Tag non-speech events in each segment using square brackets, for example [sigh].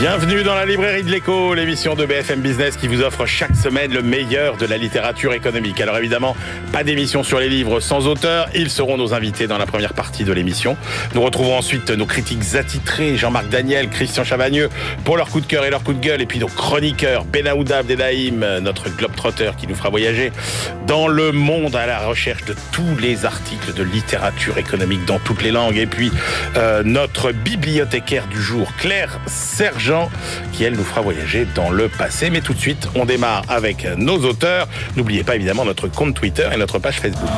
Bienvenue dans la librairie de l'écho, l'émission de BFM Business qui vous offre chaque semaine le meilleur de la littérature économique. Alors évidemment, pas d'émission sur les livres sans auteur, ils seront nos invités dans la première partie de l'émission. Nous retrouvons ensuite nos critiques attitrés, Jean-Marc Daniel, Christian Chavagneux, pour leur coup de cœur et leur coup de gueule, et puis nos chroniqueurs, Benaouda Abdelhaim, notre globe-trotter qui nous fera voyager dans le monde à la recherche de tous les articles de littérature économique dans toutes les langues, et puis euh, notre bibliothécaire du jour, Claire Serge qui elle nous fera voyager dans le passé. Mais tout de suite, on démarre avec nos auteurs. N'oubliez pas évidemment notre compte Twitter et notre page Facebook.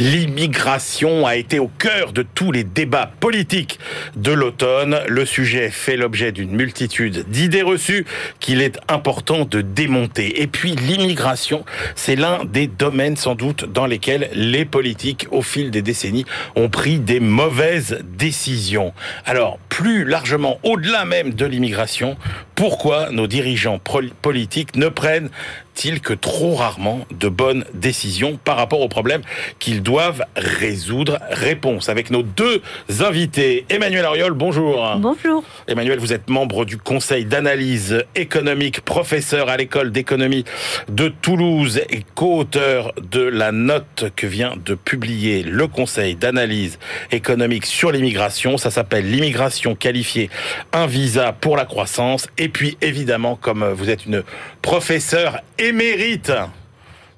L'immigration a été au cœur de tous les débats politiques de l'automne. Le sujet fait l'objet d'une multitude d'idées reçues qu'il est important de démonter. Et puis l'immigration, c'est l'un des domaines sans doute dans lesquels les politiques, au fil des décennies, ont pris des mauvaises décisions. Alors, plus largement, au-delà même de l'immigration, pourquoi nos dirigeants politiques ne prennent que trop rarement de bonnes décisions par rapport aux problèmes qu'ils doivent résoudre Réponse avec nos deux invités. Emmanuel Ariol, bonjour. Bonjour. Emmanuel, vous êtes membre du Conseil d'analyse économique, professeur à l'école d'économie de Toulouse et co-auteur de la note que vient de publier le Conseil d'analyse économique sur l'immigration. Ça s'appelle l'immigration qualifiée, un visa pour la croissance. Et puis évidemment, comme vous êtes une professeure et émérite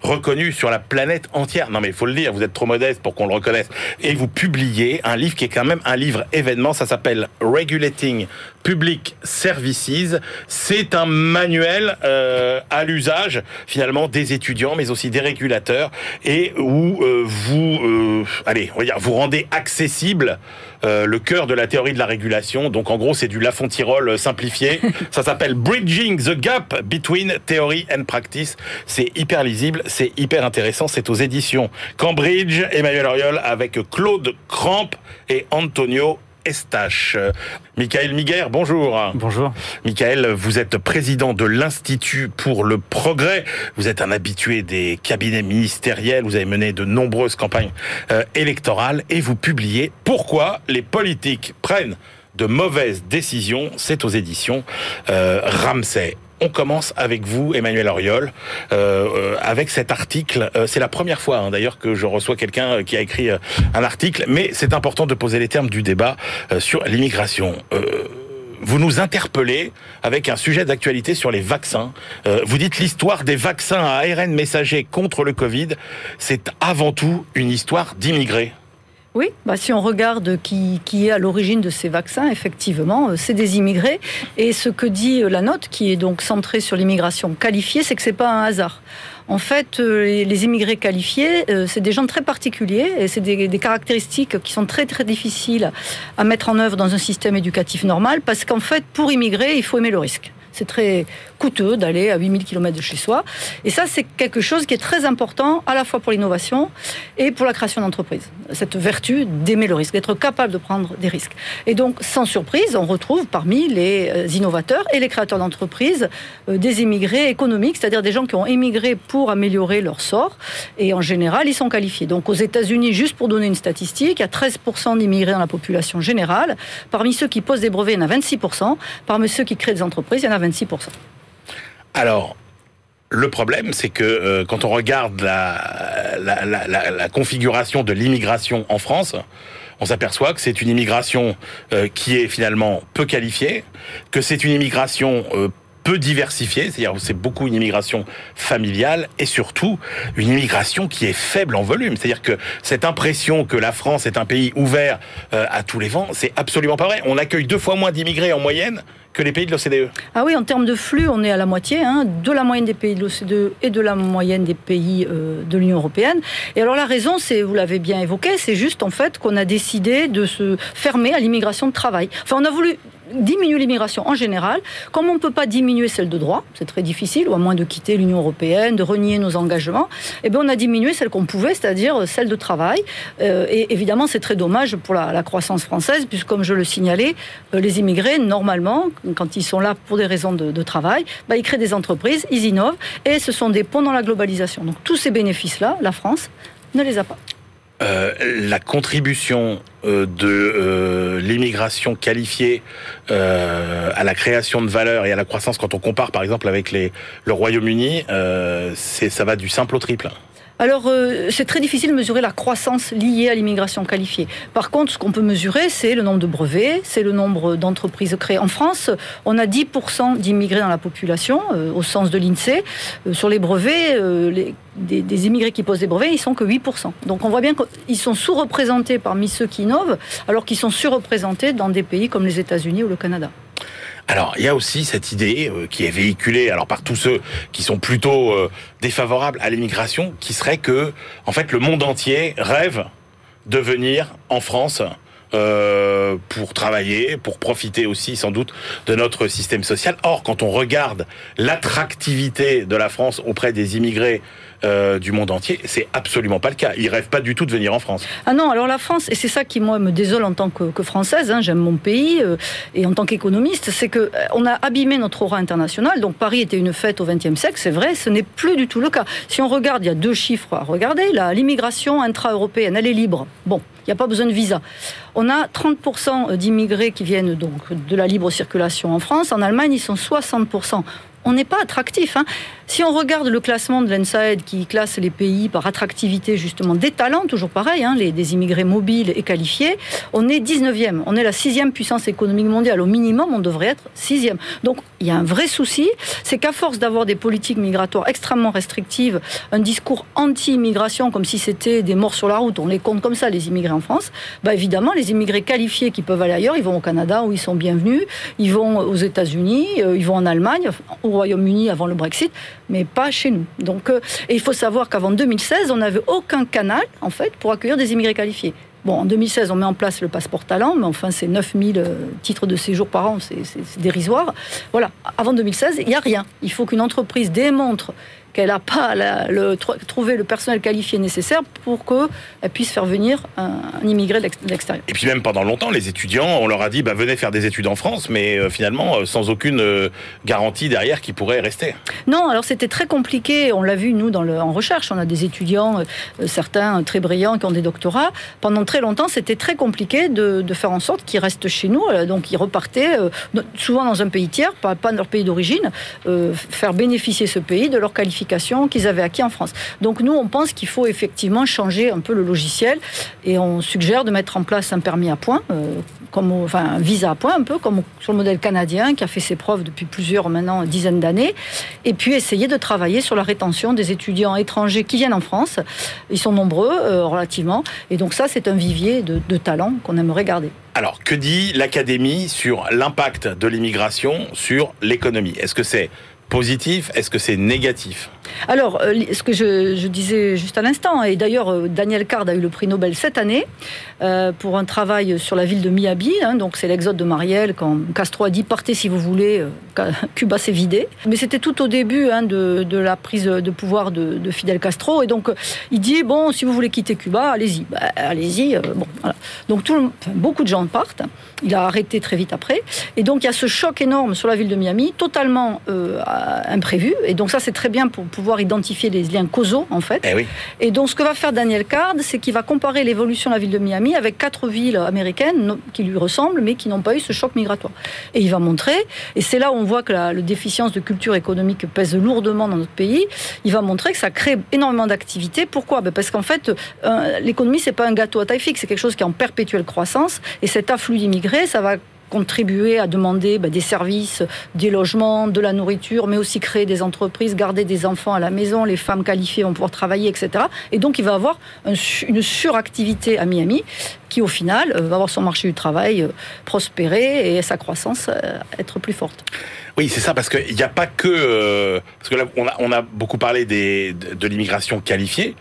reconnu sur la planète entière. Non mais il faut le dire, vous êtes trop modeste pour qu'on le reconnaisse. Et vous publiez un livre qui est quand même un livre événement, ça s'appelle Regulating Public Services. C'est un manuel euh, à l'usage finalement des étudiants mais aussi des régulateurs et où euh, vous euh, allez, on va dire vous rendez accessible le cœur de la théorie de la régulation. Donc en gros, c'est du Lafont-Tirol simplifié. [laughs] Ça s'appelle Bridging the Gap Between Theory and Practice. C'est hyper lisible, c'est hyper intéressant. C'est aux éditions Cambridge, Emmanuel Oriol avec Claude Cramp et Antonio Estache. Michael Miguer, bonjour. Bonjour. Michael, vous êtes président de l'Institut pour le Progrès. Vous êtes un habitué des cabinets ministériels. Vous avez mené de nombreuses campagnes euh, électorales et vous publiez Pourquoi les politiques prennent de mauvaises décisions. C'est aux éditions euh, Ramsay. On commence avec vous, Emmanuel Auriol, euh, euh, avec cet article. Euh, c'est la première fois, hein, d'ailleurs, que je reçois quelqu'un qui a écrit un article, mais c'est important de poser les termes du débat sur l'immigration vous nous interpellez avec un sujet d'actualité sur les vaccins. vous dites l'histoire des vaccins à ARN messager contre le Covid, c'est avant tout une histoire d'immigrés. Oui, bah si on regarde qui, qui est à l'origine de ces vaccins, effectivement, euh, c'est des immigrés. Et ce que dit euh, la note, qui est donc centrée sur l'immigration qualifiée, c'est que c'est pas un hasard. En fait, euh, les immigrés qualifiés, c'est des gens très particuliers et c'est des, des, caractéristiques qui sont très très difficiles à mettre en œuvre dans un système éducatif normal parce qu'en fait, pour immigrer, il faut aimer le risque. C'est très coûteux d'aller à 8000 km de chez soi. Et ça, c'est quelque chose qui est très important à la fois pour l'innovation et pour la création d'entreprises. Cette vertu d'aimer le risque, d'être capable de prendre des risques. Et donc, sans surprise, on retrouve parmi les euh, innovateurs et les créateurs d'entreprises euh, des immigrés économiques, c'est-à-dire des gens qui ont émigré pour améliorer leur sort. Et en général, ils sont qualifiés. Donc, aux États-Unis, juste pour donner une statistique, il y a 13% d'immigrés dans la population générale. Parmi ceux qui posent des brevets, il y en a 26%. Parmi ceux qui créent des entreprises, il y en a 26%. Alors, le problème, c'est que euh, quand on regarde la, la, configuration de l'immigration en France, on s'aperçoit que c'est une immigration euh, qui est finalement peu qualifiée, que c'est une immigration euh, peu diversifiée, c'est-à-dire c'est beaucoup une immigration familiale et surtout une immigration qui est faible en volume. C'est-à-dire que cette impression que la France est un pays ouvert à tous les vents, c'est absolument pas vrai. On accueille deux fois moins d'immigrés en moyenne que les pays de l'OCDE. Ah oui, en termes de flux, on est à la moitié hein, de la moyenne des pays de l'OCDE et de la moyenne des pays euh, de l'Union européenne. Et alors la raison, c'est, vous l'avez bien évoqué, c'est juste en fait qu'on a décidé de se fermer à l'immigration de travail. Enfin, on a voulu diminuer l'immigration en général. Comme on ne peut pas diminuer celle de droit, c'est très difficile, ou à moins de quitter l'Union européenne, de renier nos engagements, eh bien on a diminué celle qu'on pouvait, c'est-à-dire celle de travail. Euh, et évidemment, c'est très dommage pour la, croissance française, puisque comme je le signalais, euh, les immigrés, normalement, quand ils sont là pour des raisons de, travail, bah, ils créent des entreprises, ils innovent, et ce sont des ponts dans la globalisation. Donc tous ces bénéfices-là, la France ne les a pas. Euh, la contribution euh, de euh, l'immigration qualifiée à la création de valeur et à la croissance, quand on compare par exemple avec les, le Royaume-Uni, ça va du simple au triple. Alors, euh, c'est très difficile de mesurer la croissance liée à l'immigration qualifiée. Par contre, ce qu'on peut mesurer, c'est le nombre de brevets, c'est le nombre d'entreprises créées. En France, on a 10% d'immigrés dans la population, euh, au sens de l'INSEE. Euh, sur les brevets, des, immigrés qui posent des brevets, ils sont que 8%. Donc, on voit bien qu'ils sont sous-représentés parmi ceux qui innovent, alors qu'ils sont surreprésentés dans des pays comme les États-Unis ou le Canada. Alors, il y a aussi cette idée euh, qui est véhiculée alors par tous ceux qui sont plutôt euh, défavorables à l'immigration, qui serait que, en fait, le monde entier rêve de venir en France euh, pour travailler, pour profiter aussi sans doute de notre système social. Or, quand on regarde l'attractivité de la France auprès des immigrés euh, du monde entier, c'est absolument pas le cas. Ils rêvent pas du tout de venir en France. Ah non, alors la France, et c'est ça qui moi me désole en tant que, française, hein, j'aime mon pays euh, et en tant qu'économiste, c'est que on a abîmé notre aura internationale. Donc Paris était une fête au XXe siècle, c'est vrai, ce n'est plus du tout le cas. Si on regarde, il y a deux chiffres à regarder. L'immigration intra-européenne, elle est libre. Bon, il n'y a pas besoin de visa. On a 30% d'immigrés qui viennent donc de la libre circulation en France. En Allemagne, ils sont 60% on n'est pas attractif. Hein. Si on regarde le classement de l'ENSAED qui classe les pays par attractivité justement des talents, toujours pareil, hein, les, des immigrés mobiles et qualifiés, on est 19e. On est la sixième puissance économique mondiale. Au minimum, on devrait être sixième. Donc il y a un vrai souci, c'est qu'à force d'avoir des politiques migratoires extrêmement restrictives, un discours anti-immigration comme si c'était des morts sur la route, on les compte comme ça, les immigrés en France, bah évidemment, les immigrés qualifiés qui peuvent aller ailleurs, ils vont au Canada où ils sont bienvenus, ils vont aux États-Unis, euh, ils vont en Allemagne, Royaume-Uni avant le Brexit, mais pas chez nous. Donc, euh, et il faut savoir qu'avant 2016, on n'avait aucun canal, en fait, pour accueillir des immigrés qualifiés. Bon, en 2016, on met en place le passeport talent, mais enfin, c'est 9000 euh, titres de séjour par an, c'est dérisoire. Voilà, avant 2016, il n'y a rien. Il faut qu'une entreprise démontre qu'elle n'a pas le, trouvé le personnel qualifié nécessaire pour qu'elle puisse faire venir un, immigré de l'extérieur. Et puis même pendant longtemps, les étudiants, on leur a dit, bah, venez faire des études en France, mais euh, finalement, euh, sans aucune euh, garantie derrière qui pourrait rester. Non, alors c'était très compliqué, on l'a vu nous dans le, en recherche, on a des étudiants, certains très brillants qui ont des doctorats. Pendant très longtemps, c'était très compliqué de, faire en sorte qu'ils restent chez nous, donc ils repartaient souvent dans un pays tiers, pas, pas leur pays d'origine, faire bénéficier ce pays de leur qualification qu'ils avaient acquis en France. Donc nous, on pense qu'il faut effectivement changer un peu le logiciel et on suggère de mettre en place un permis à points, euh, comme enfin un visa à points un peu comme sur le modèle canadien qui a fait ses preuves depuis plusieurs maintenant dizaines d'années, et puis essayer de travailler sur la rétention des étudiants étrangers qui viennent en France. Ils sont nombreux euh, relativement, et donc ça c'est un vivier de, de talents qu'on aimerait garder. Alors, que dit l'Académie sur l'impact de l'immigration sur l'économie? Est-ce que c'est positif Est-ce que c'est négatif? Alors, euh, ce que je, disais juste à l'instant, et d'ailleurs euh, Daniel Card a eu le prix Nobel cette année euh, pour un travail sur la ville de Miyabi, hein, donc c'est l'exode de Marielle, quand Castro a dit partez si vous voulez, [laughs] Cuba s'est vidé. Mais c'était tout au début hein, de, la prise de pouvoir de, Fidel Castro, et donc il dit bon, si vous voulez quitter Cuba, allez-y, bah, allez-y. Donc beaucoup de gens partent. Il a arrêté très vite après, et donc il y a ce choc énorme sur la ville de Miami, totalement imprévu, et donc ça c'est très bien pour pouvoir identifier les liens causaux, en fait. Eh et donc, ce que va faire Daniel Card, c'est qu'il va comparer l'évolution de la ville de Miami avec quatre villes américaines qui lui ressemblent, mais qui n'ont pas eu ce choc migratoire. Et il va montrer, et c'est là où on voit que la, déficience de culture économique pèse lourdement dans notre pays, il va montrer que ça crée énormément d'activités. Pourquoi? Ben Parce qu'en fait, euh, l'économie, c'est pas un gâteau à taille fixe, c'est quelque chose qui est en perpétuelle croissance, et cet afflux d'immigrés, ça va contribuer à demander bah, des services, des logements, de la nourriture, mais aussi créer des entreprises, garder des enfants à la maison, les femmes qualifiées vont pouvoir travailler, etc. Et donc il va avoir une suractivité à Miami qui au final euh, va avoir son marché du travail euh, prospérer et sa croissance euh, être plus forte. Oui, c'est ça, parce qu'il n'y a pas que... parce que là, on a, beaucoup parlé de, l'immigration qualifiée.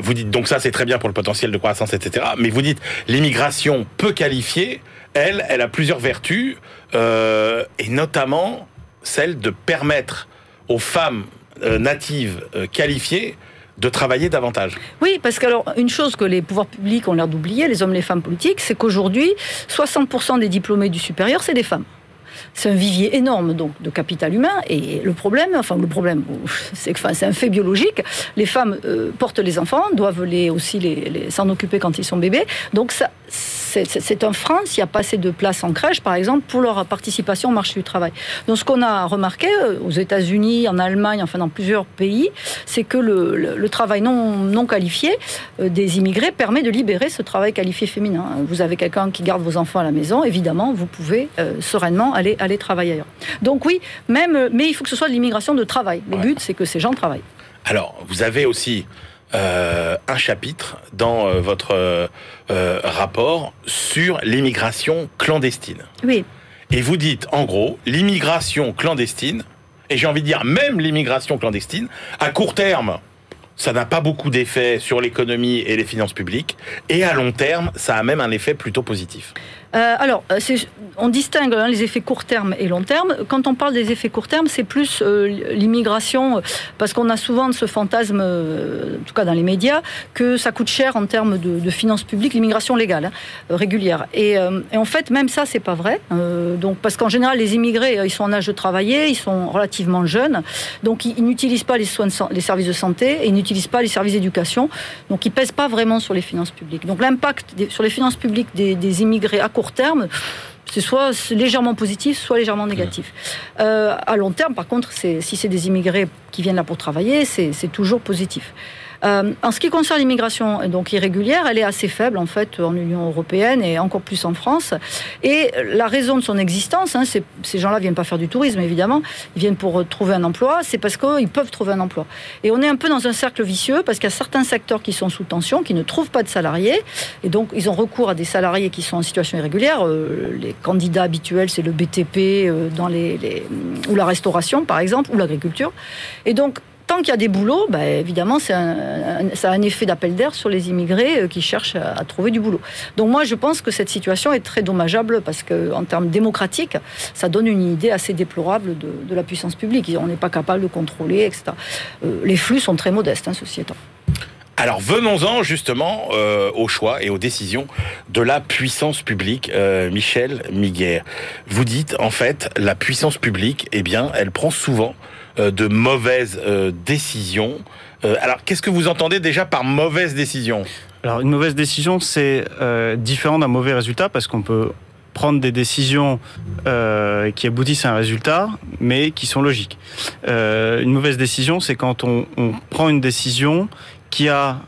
vous dites, donc ça, c'est très bien pour le potentiel de croissance, etc. Mais vous dites, l'immigration peu qualifiée, elle, elle a plusieurs vertus. euh, et notamment celle de permettre aux femmes euh, natives euh, qualifiées de travailler davantage. Oui, parce que alors une chose que les pouvoirs publics ont l'air d'oublier, les hommes, les femmes politiques, c'est qu'aujourd'hui, 60% des diplômés du supérieur, c'est des femmes c'est un vivier énorme donc de capital humain. Et le problème, enfin le problème, [laughs] c'est que c'est un fait biologique. Les femmes portent les enfants, doivent les aussi les, s'en occuper quand ils sont bébés. Donc ça, c'est un frein s'il n'y a pas assez de places en crèche, par exemple, pour leur participation au marché du travail. Donc ce qu'on a remarqué euh, aux États-Unis, en Allemagne, enfin dans plusieurs pays, c'est que le, travail non, non qualifié euh, des immigrés permet de libérer ce travail qualifié féminin. Vous avez quelqu'un qui garde vos enfants à la maison, évidemment, vous pouvez sereinement aller aller travailler ailleurs. Donc oui, même, mais il faut que ce soit de l'immigration de travail. Le but, c'est que ces gens travaillent. Alors, vous avez aussi euh, un chapitre dans euh, votre euh, rapport sur l'immigration clandestine. Oui. Et vous dites, en gros, l'immigration clandestine, et j'ai envie de dire même l'immigration clandestine, à court terme, ça n'a pas beaucoup d'effet sur l'économie et les finances publiques, et à long terme, ça a même un effet plutôt positif. Euh, alors, euh, on distingue hein, les effets court terme et long terme. Quand on parle des effets court terme, c'est plus euh, l'immigration, parce qu'on a souvent ce fantasme, en tout cas dans les médias, que ça coûte cher en termes de, finances publiques, l'immigration légale, hein, régulière. Et, en fait, même ça, c'est pas vrai. donc, parce qu'en général, les immigrés, ils sont en âge de travailler, ils sont relativement jeunes, donc ils, n'utilisent pas les soins, les services de santé, et ils n'utilisent pas les services d'éducation, donc ils pèsent pas vraiment sur les finances publiques. Donc l'impact sur les finances publiques des, immigrés à court terme, c'est soit légèrement positif, soit légèrement négatif. Euh, à long terme, par contre, si c'est des immigrés qui viennent là pour travailler, c'est toujours positif. Euh, en ce qui concerne l'immigration donc irrégulière, elle est assez faible en fait en Union européenne et encore plus en France. Et la raison de son existence, hein, ces gens-là viennent pas faire du tourisme évidemment, ils viennent pour trouver un emploi, c'est parce qu'ils peuvent trouver un emploi. Et on est un peu dans un cercle vicieux parce qu'il y a certains secteurs qui sont sous tension, qui ne trouvent pas de salariés, et donc ils ont recours à des salariés qui sont en situation irrégulière. Euh, les candidats habituels, c'est le BTP euh, dans les, ou la restauration par exemple, ou l'agriculture. Et donc tant qu'il y a des boulots, bah, évidemment, ça a un effet d'appel d'air sur les immigrés euh, qui cherchent à, trouver du boulot. Donc moi, je pense que cette situation est très dommageable parce qu'en termes démocratiques, ça donne une idée assez déplorable de, la puissance publique. On n'est pas capable de contrôler, etc. Euh, les flux sont très modestes, hein, ceci étant. Alors venons-en justement euh, au choix et aux décisions de la puissance publique. Michel Miguer, vous dites en fait la puissance publique, eh bien, elle prend souvent euh, de mauvaises euh, décisions. Euh, alors, qu'est-ce que vous entendez déjà par mauvaise décision? Alors, une mauvaise décision, c'est différent d'un mauvais résultat parce qu'on peut prendre des décisions qui aboutissent à un résultat, mais qui sont logiques. une mauvaise décision, c'est quand on, prend une décision qui a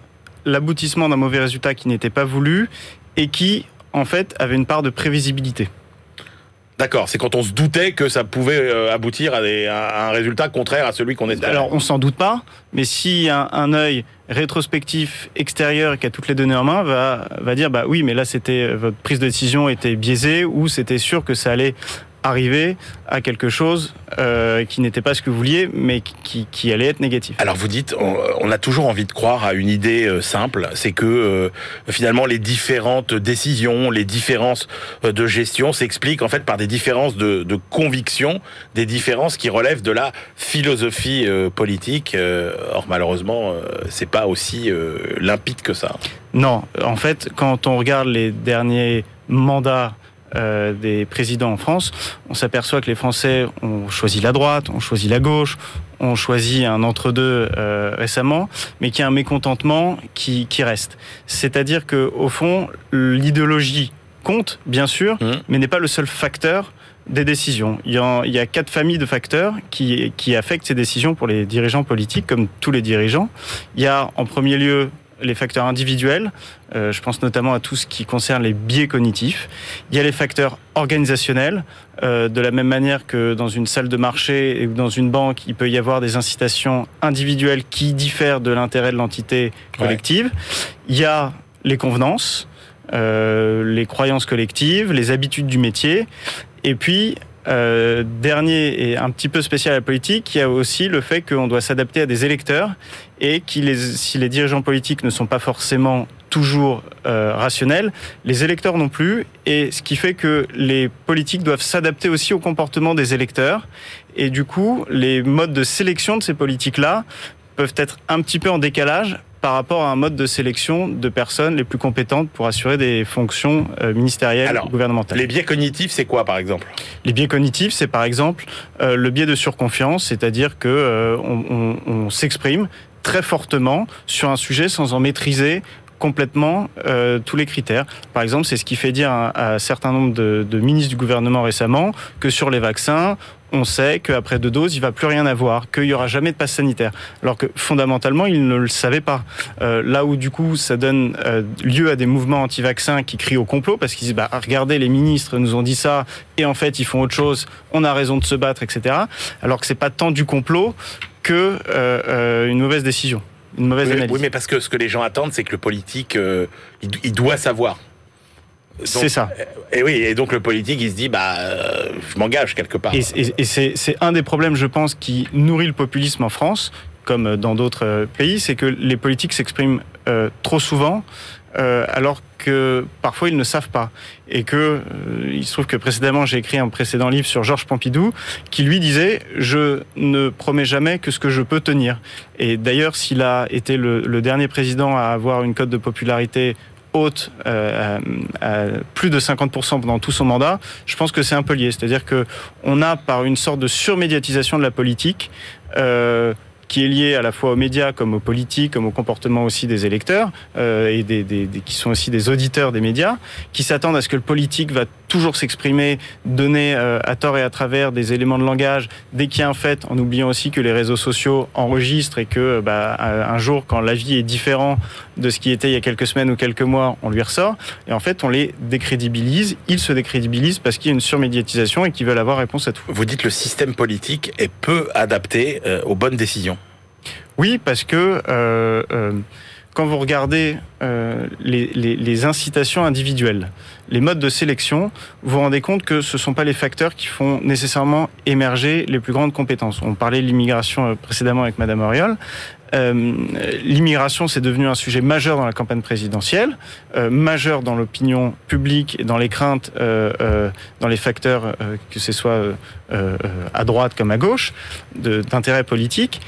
l'aboutissement d'un mauvais résultat qui n'était pas voulu et qui, en fait, avait une part de prévisibilité. D'accord, c'est quand on se doutait que ça pouvait euh, aboutir à, un résultat contraire à celui qu'on espérait. Alors on s'en doute pas, mais si un, œil rétrospectif extérieur qui a toutes les données en main va, va dire bah oui mais là c'était votre prise de décision était biaisée ou c'était sûr que ça allait arriver à quelque chose euh, qui n'était pas ce que vous vouliez, mais qui, qui, allait être négatif. Alors vous dites, on, a toujours envie de croire à une idée euh, simple, c'est que euh, finalement les différentes décisions, les différences de gestion s'expliquent en fait par des différences de, de conviction, des différences qui relèvent de la philosophie politique. or malheureusement, c'est pas aussi limpide que ça. Non, en fait, quand on regarde les derniers mandats euh, des présidents en France, on s'aperçoit que les Français ont choisi la droite, ont choisi la gauche, ont choisi un entre-deux euh, récemment, mais qu'il y a un mécontentement qui, qui reste. C'est-à-dire que au fond, l'idéologie compte, bien sûr, mmh. mais n'est pas le seul facteur des décisions. Il y, a, il y, a, quatre familles de facteurs qui, qui affectent ces décisions pour les dirigeants politiques, comme tous les dirigeants. Il y a en premier lieu les facteurs individuels, euh, je pense notamment à tout ce qui concerne les biais cognitifs. Il y a les facteurs organisationnels, euh, de la même manière que dans une salle de marché ou dans une banque, il peut y avoir des incitations individuelles qui diffèrent de l'intérêt de l'entité collective. Il y a les convenances, euh, les croyances collectives, les habitudes du métier, et puis euh, dernier et un petit peu spécial à la politique, il y a aussi le fait qu'on doit s'adapter à des électeurs et que si les dirigeants politiques ne sont pas forcément toujours euh, rationnel, les électeurs non plus, et ce qui fait que les politiques doivent s'adapter aussi au comportement des électeurs, et du coup, les modes de sélection de ces politiques-là peuvent être un petit peu en décalage par rapport à un mode de sélection de personnes les plus compétentes pour assurer des fonctions euh, ministérielles Alors, ou gouvernementales. Les biais cognitifs, c'est quoi par exemple? Les biais cognitifs, c'est par exemple euh, le biais de surconfiance, c'est-à-dire que euh, on, on, on s'exprime très fortement sur un sujet sans en maîtriser complètement euh, tous les critères. Par exemple, c'est ce qui fait dire à, à un certain nombre de, de, ministres du gouvernement récemment que sur les vaccins, on sait qu'après deux doses, il va plus rien avoir, qu'il y aura jamais de passe sanitaire. Alors que fondamentalement, ils ne le savaient pas. Euh, là où du coup, ça donne euh, lieu à des mouvements anti-vaccins qui crient au complot parce qu'ils disent bah, regardez, les ministres nous ont dit ça et en fait ils font autre chose. On a raison de se battre, etc. Alors que c'est pas tant du complot que euh, une mauvaise décision une mauvaise oui, analyse. Oui, mais parce que ce que les gens attendent, c'est que le politique, euh, il, il, doit savoir. C'est ça. Et oui, et donc le politique, il se dit, bah, euh, je m'engage quelque part. Et, et, et c'est un des problèmes, je pense, qui nourrit le populisme en France, comme dans d'autres pays, c'est que les politiques s'expriment euh, trop souvent, euh, alors que parfois ils ne savent pas. Et que euh, il se trouve que précédemment j'ai écrit un précédent livre sur Georges Pompidou qui lui disait je ne promets jamais que ce que je peux tenir. Et d'ailleurs s'il a été le, le, dernier président à avoir une cote de popularité haute, euh, plus de 50% pendant tout son mandat, je pense que c'est un peu lié. C'est-à-dire que on a par une sorte de surmédiatisation de la politique. Euh, qui est lié à la fois aux médias comme aux politiques, comme au comportement aussi des électeurs euh, et des, des, des, qui sont aussi des auditeurs des médias, qui s'attendent à ce que le politique va toujours s'exprimer, donner euh, à tort et à travers des éléments de langage dès qu'il y a un fait, en oubliant aussi que les réseaux sociaux enregistrent et que bah, un jour, quand l'avis est différent de ce qui était il y a quelques semaines ou quelques mois, on lui ressort. Et en fait, on les décrédibilise. Ils se décrédibilisent parce qu'il y a une surmédiatisation et qu'ils veulent avoir réponse à tout. Vous dites que le système politique est peu adapté euh, aux bonnes décisions. Oui, parce que euh, euh, quand vous regardez euh, les, les, les, incitations individuelles, les modes de sélection, vous vous rendez compte que ce ne sont pas les facteurs qui font nécessairement émerger les plus grandes compétences. On parlait de l'immigration précédemment avec Madame Auriol. Euh, l'immigration, c'est devenu un sujet majeur dans la campagne présidentielle, euh, majeur dans l'opinion publique et dans les craintes, euh, dans les facteurs, que ce soit à droite comme à gauche, d'intérêt politique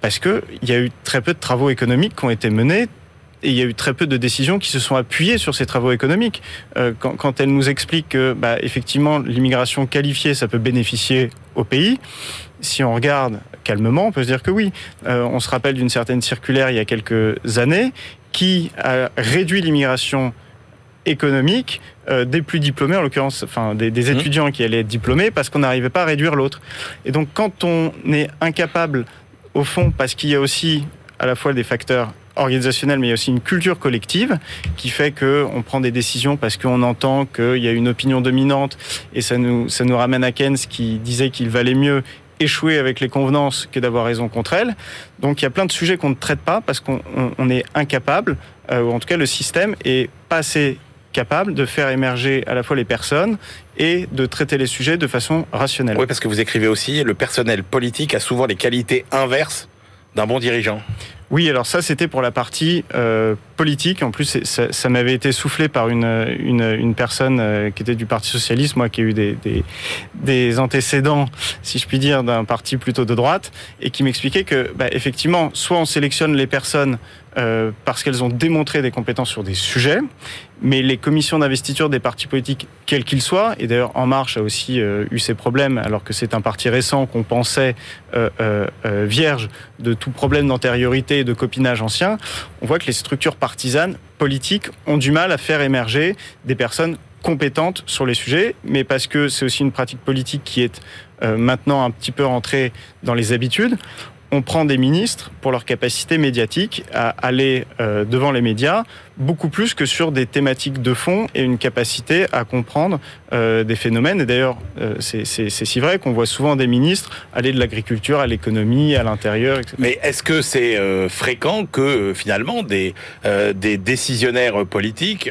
parce qu'il y a eu très peu de travaux économiques qui ont été menés et il y a eu très peu de décisions qui se sont appuyées sur ces travaux économiques. Euh, quand, quand, elle nous explique que, bah, effectivement, l'immigration qualifiée, ça peut bénéficier au pays, si on regarde calmement, on peut se dire que oui. Euh, on se rappelle d'une certaine circulaire il y a quelques années qui a réduit l'immigration économique euh, des plus diplômés, en l'occurrence, enfin des, des, étudiants qui allaient être diplômés, parce qu'on n'arrivait pas à réduire l'autre. Et donc, quand on est incapable au fond, parce qu'il y a aussi à la fois des facteurs organisationnels, mais il y a aussi une culture collective qui fait qu'on prend des décisions parce qu'on entend qu'il y a une opinion dominante et ça nous, ça nous ramène à Keynes qui disait qu'il valait mieux échouer avec les convenances que d'avoir raison contre elles. Donc il y a plein de sujets qu'on ne traite pas parce qu'on on, on est incapable, euh, ou en tout cas le système est pas assez capable de faire émerger à la fois les personnes et de traiter les sujets de façon rationnelle. Oui, parce que vous écrivez aussi, le personnel politique a souvent les qualités inverses d'un bon dirigeant. Oui, alors ça c'était pour la partie euh, politique. En plus, ça, ça m'avait été soufflé par une, une, une personne euh, qui était du Parti socialiste, moi qui ai eu des, des, des antécédents, si je puis dire, d'un parti plutôt de droite, et qui m'expliquait que, bah, effectivement, soit on sélectionne les personnes euh, parce qu'elles ont démontré des compétences sur des sujets, mais les commissions d'investiture des partis politiques, quels qu'ils soient, et d'ailleurs En Marche a aussi euh, eu ses problèmes, alors que c'est un parti récent qu'on pensait euh, euh, vierge de tout problème d'antériorité de copinage ancien, on voit que les structures partisanes, politiques, ont du mal à faire émerger des personnes compétentes sur les sujets, mais parce que c'est aussi une pratique politique qui est maintenant un petit peu rentrée dans les habitudes on prend des ministres pour leur capacité médiatique à aller euh, devant les médias beaucoup plus que sur des thématiques de fond et une capacité à comprendre euh, des phénomènes. Et d'ailleurs, euh, c'est si vrai qu'on voit souvent des ministres aller de l'agriculture à l'économie, à l'intérieur, etc. Mais est-ce que c'est fréquent que finalement des décisionnaires politiques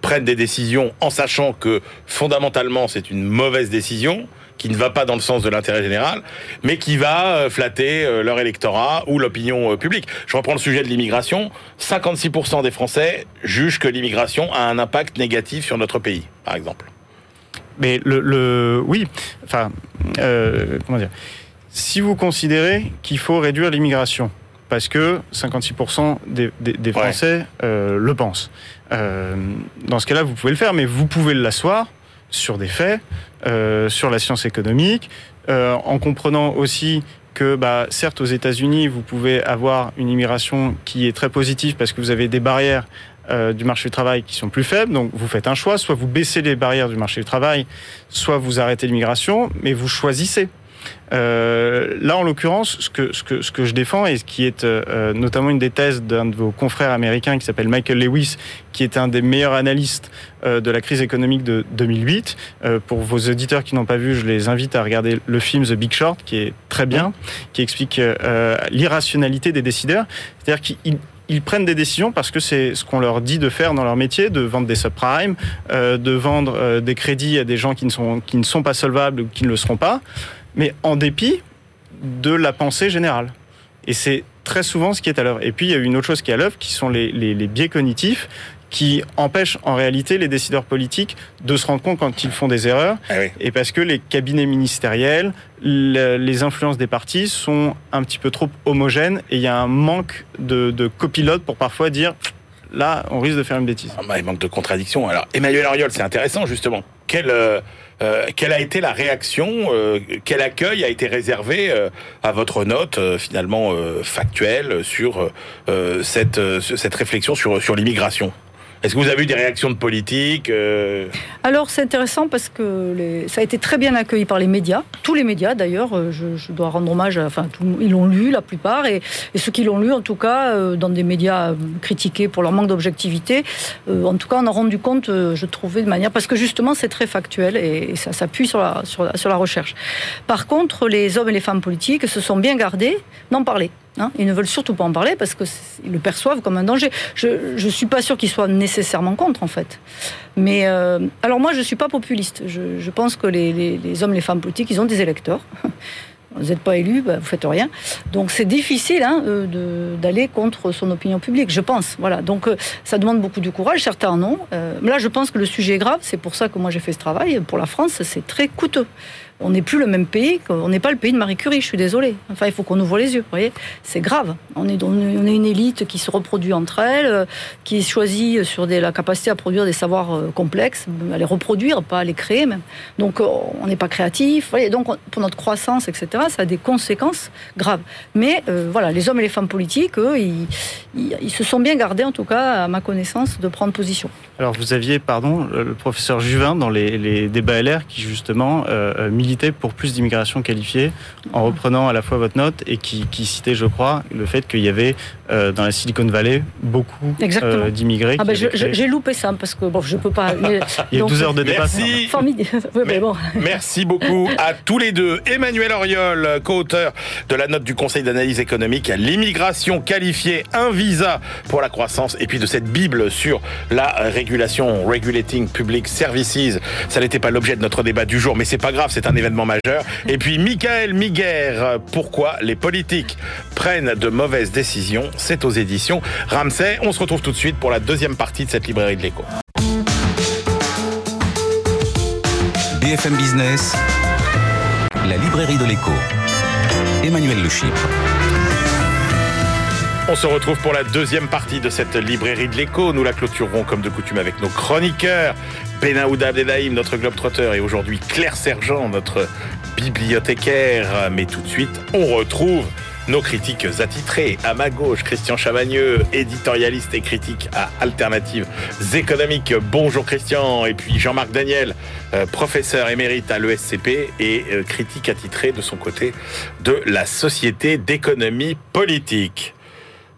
prennent des décisions en sachant que fondamentalement c'est une mauvaise décision qui ne va pas dans le sens de l'intérêt général, mais qui va euh, flatter euh, leur électorat ou l'opinion euh, publique. Je reprends le sujet de l'immigration. 56% des Français jugent que l'immigration a un impact négatif sur notre pays, par exemple. Mais le, le oui, enfin, euh, comment dire Si vous considérez qu'il faut réduire l'immigration, parce que 56% des, des, des Français euh, le pensent. Euh, dans ce cas-là, vous pouvez le faire, mais vous pouvez l'asseoir sur des faits, euh, sur la science économique, euh, en comprenant aussi que, bah, certes, aux États-Unis, vous pouvez avoir une immigration qui est très positive parce que vous avez des barrières euh, du marché du travail qui sont plus faibles. Donc, vous faites un choix, soit vous baissez les barrières du marché du travail, soit vous arrêtez l'immigration, mais vous choisissez. Euh, là, en l'occurrence, ce que, je défends et ce qui est euh, notamment une des thèses d'un de vos confrères américains qui s'appelle Michael Lewis, qui est un des meilleurs analystes euh, de la crise économique de 2008. Euh, pour vos auditeurs qui n'ont pas vu, je les invite à regarder le film The Big Short, qui est très bien, qui explique euh, l'irrationalité des décideurs. C'est-à-dire qu'ils ils prennent des décisions parce que c'est ce qu'on leur dit de faire dans leur métier, de vendre des subprimes, euh, de vendre euh, des crédits à des gens qui ne sont pas solvables ou qui ne le seront pas, mais en dépit de la pensée générale. Et c'est très souvent ce qui est à l'œuvre. Et puis il y a une autre chose qui est à l'œuvre, qui sont les, les, les biais cognitifs qui empêchent en réalité les décideurs politiques de se rendre compte quand ils font des erreurs. Ah oui. Et parce que les cabinets ministériels, le- les influences des partis sont un petit peu trop homogènes et il y a un manque de, de copilotes pour parfois dire là, on risque de faire une bêtise. Ah bah, il manque de contradiction. Alors, Emmanuel Ariol, c'est intéressant, justement. Quelle, euh, euh, quelle a été la réaction euh, Quel accueil a été réservé à votre note, finalement, factuelle sur cette, cette réflexion sur, sur l'immigration? Est-ce que vous avez eu des réactions de politique euh, Alors c'est intéressant parce que ça a été très bien accueilli par les médias, tous les médias d'ailleurs. euh, Je, dois rendre hommage, enfin ils l'ont lu la plupart et, ceux qui l'ont lu en tout cas euh, dans des médias critiqués pour leur manque d'objectivité. en tout cas on a rendu compte, je trouvais de manière parce que justement c'est très factuel et, ça s'appuie sur, la, sur la recherche. Par contre les hommes et les femmes politiques se sont bien gardés d'en parler. Hein. ils ne veulent surtout pas en parler parce qu'ils le perçoivent comme un danger. Je ne suis pas sûr qu'ils soient nécessairement contre en fait. Mais euh, alors moi, je suis pas populiste. Je, pense que les, les- les hommes, les femmes politiques, ils ont des électeurs. [laughs] Vous n'êtes pas élu, bah, vous faites rien. Donc c'est difficile hein, euh, d'aller contre son opinion publique, je pense. Voilà. Donc euh, ça demande beaucoup de courage. Certains en ont. Euh, là, je pense que le sujet est grave. C'est pour ça que moi j'ai fait ce travail. Pour la France, c'est très coûteux. On n'est plus le même pays. On n'est pas le pays de Marie Curie. Je suis désolée. Enfin, il faut qu'on ouvre les yeux. Vous voyez, c'est grave. On est, on est une élite qui se reproduit entre elles, euh, qui choisit sur des, la capacité à produire des savoirs euh, complexes, à les reproduire, pas à les créer. Donc euh, on n'est pas créatif. Voyez, donc on- pour notre croissance, etc., ça a des conséquences graves. Mais euh, voilà, les hommes et les femmes politiques, eux, ils, se sont bien gardés, en tout cas, à ma connaissance, de prendre position. Alors vous aviez, pardon, le professeur Juvin dans les, débats LR qui justement euh, euh, pour plus d'immigration qualifiée en reprenant à la fois votre note et qui, qui citait, je crois, le fait qu'il y avait euh, dans la Silicon Valley beaucoup euh, d'immigrés. Ah créé- j'ai loupé ça, parce que bon, je peux pas. mais- [laughs] Il y a donc, 12 heures de débat. Merci. Formidable. [laughs] Oui, mais bon. Merci beaucoup à tous les deux. Emmanuel Oriol, co-auteur de la note du Conseil d'analyse économique à l'immigration qualifiée, un visa pour la croissance, et puis de cette Bible sur la régulation, Regulating Public Services. Ça n'était pas l'objet de notre débat du jour, mais c'est pas grave, c'est un événement majeur. Et puis Michael Miguer, pourquoi les politiques prennent de mauvaises décisions? C'est aux éditions Ramsay. On se retrouve tout de suite pour la deuxième partie de cette librairie de l'écho. BFM Business, la librairie de l'écho. Emmanuel Le. On se retrouve pour la deuxième partie de cette librairie de l'écho. Nous la clôturerons comme de coutume avec nos chroniqueurs. Benaouda Abdelhaim, notre globe-trotteur, et aujourd'hui Claire Sergent, notre bibliothécaire. Mais tout de suite, on retrouve nos critiques attitrés. À ma gauche, Christian Chavagneux, éditorialiste et critique à Alternatives économiques. Bonjour Christian. Et puis Jean-Marc Daniel, euh, professeur émérite à l'ESCP et euh, critique attitré de son côté de la Société d'économie politique.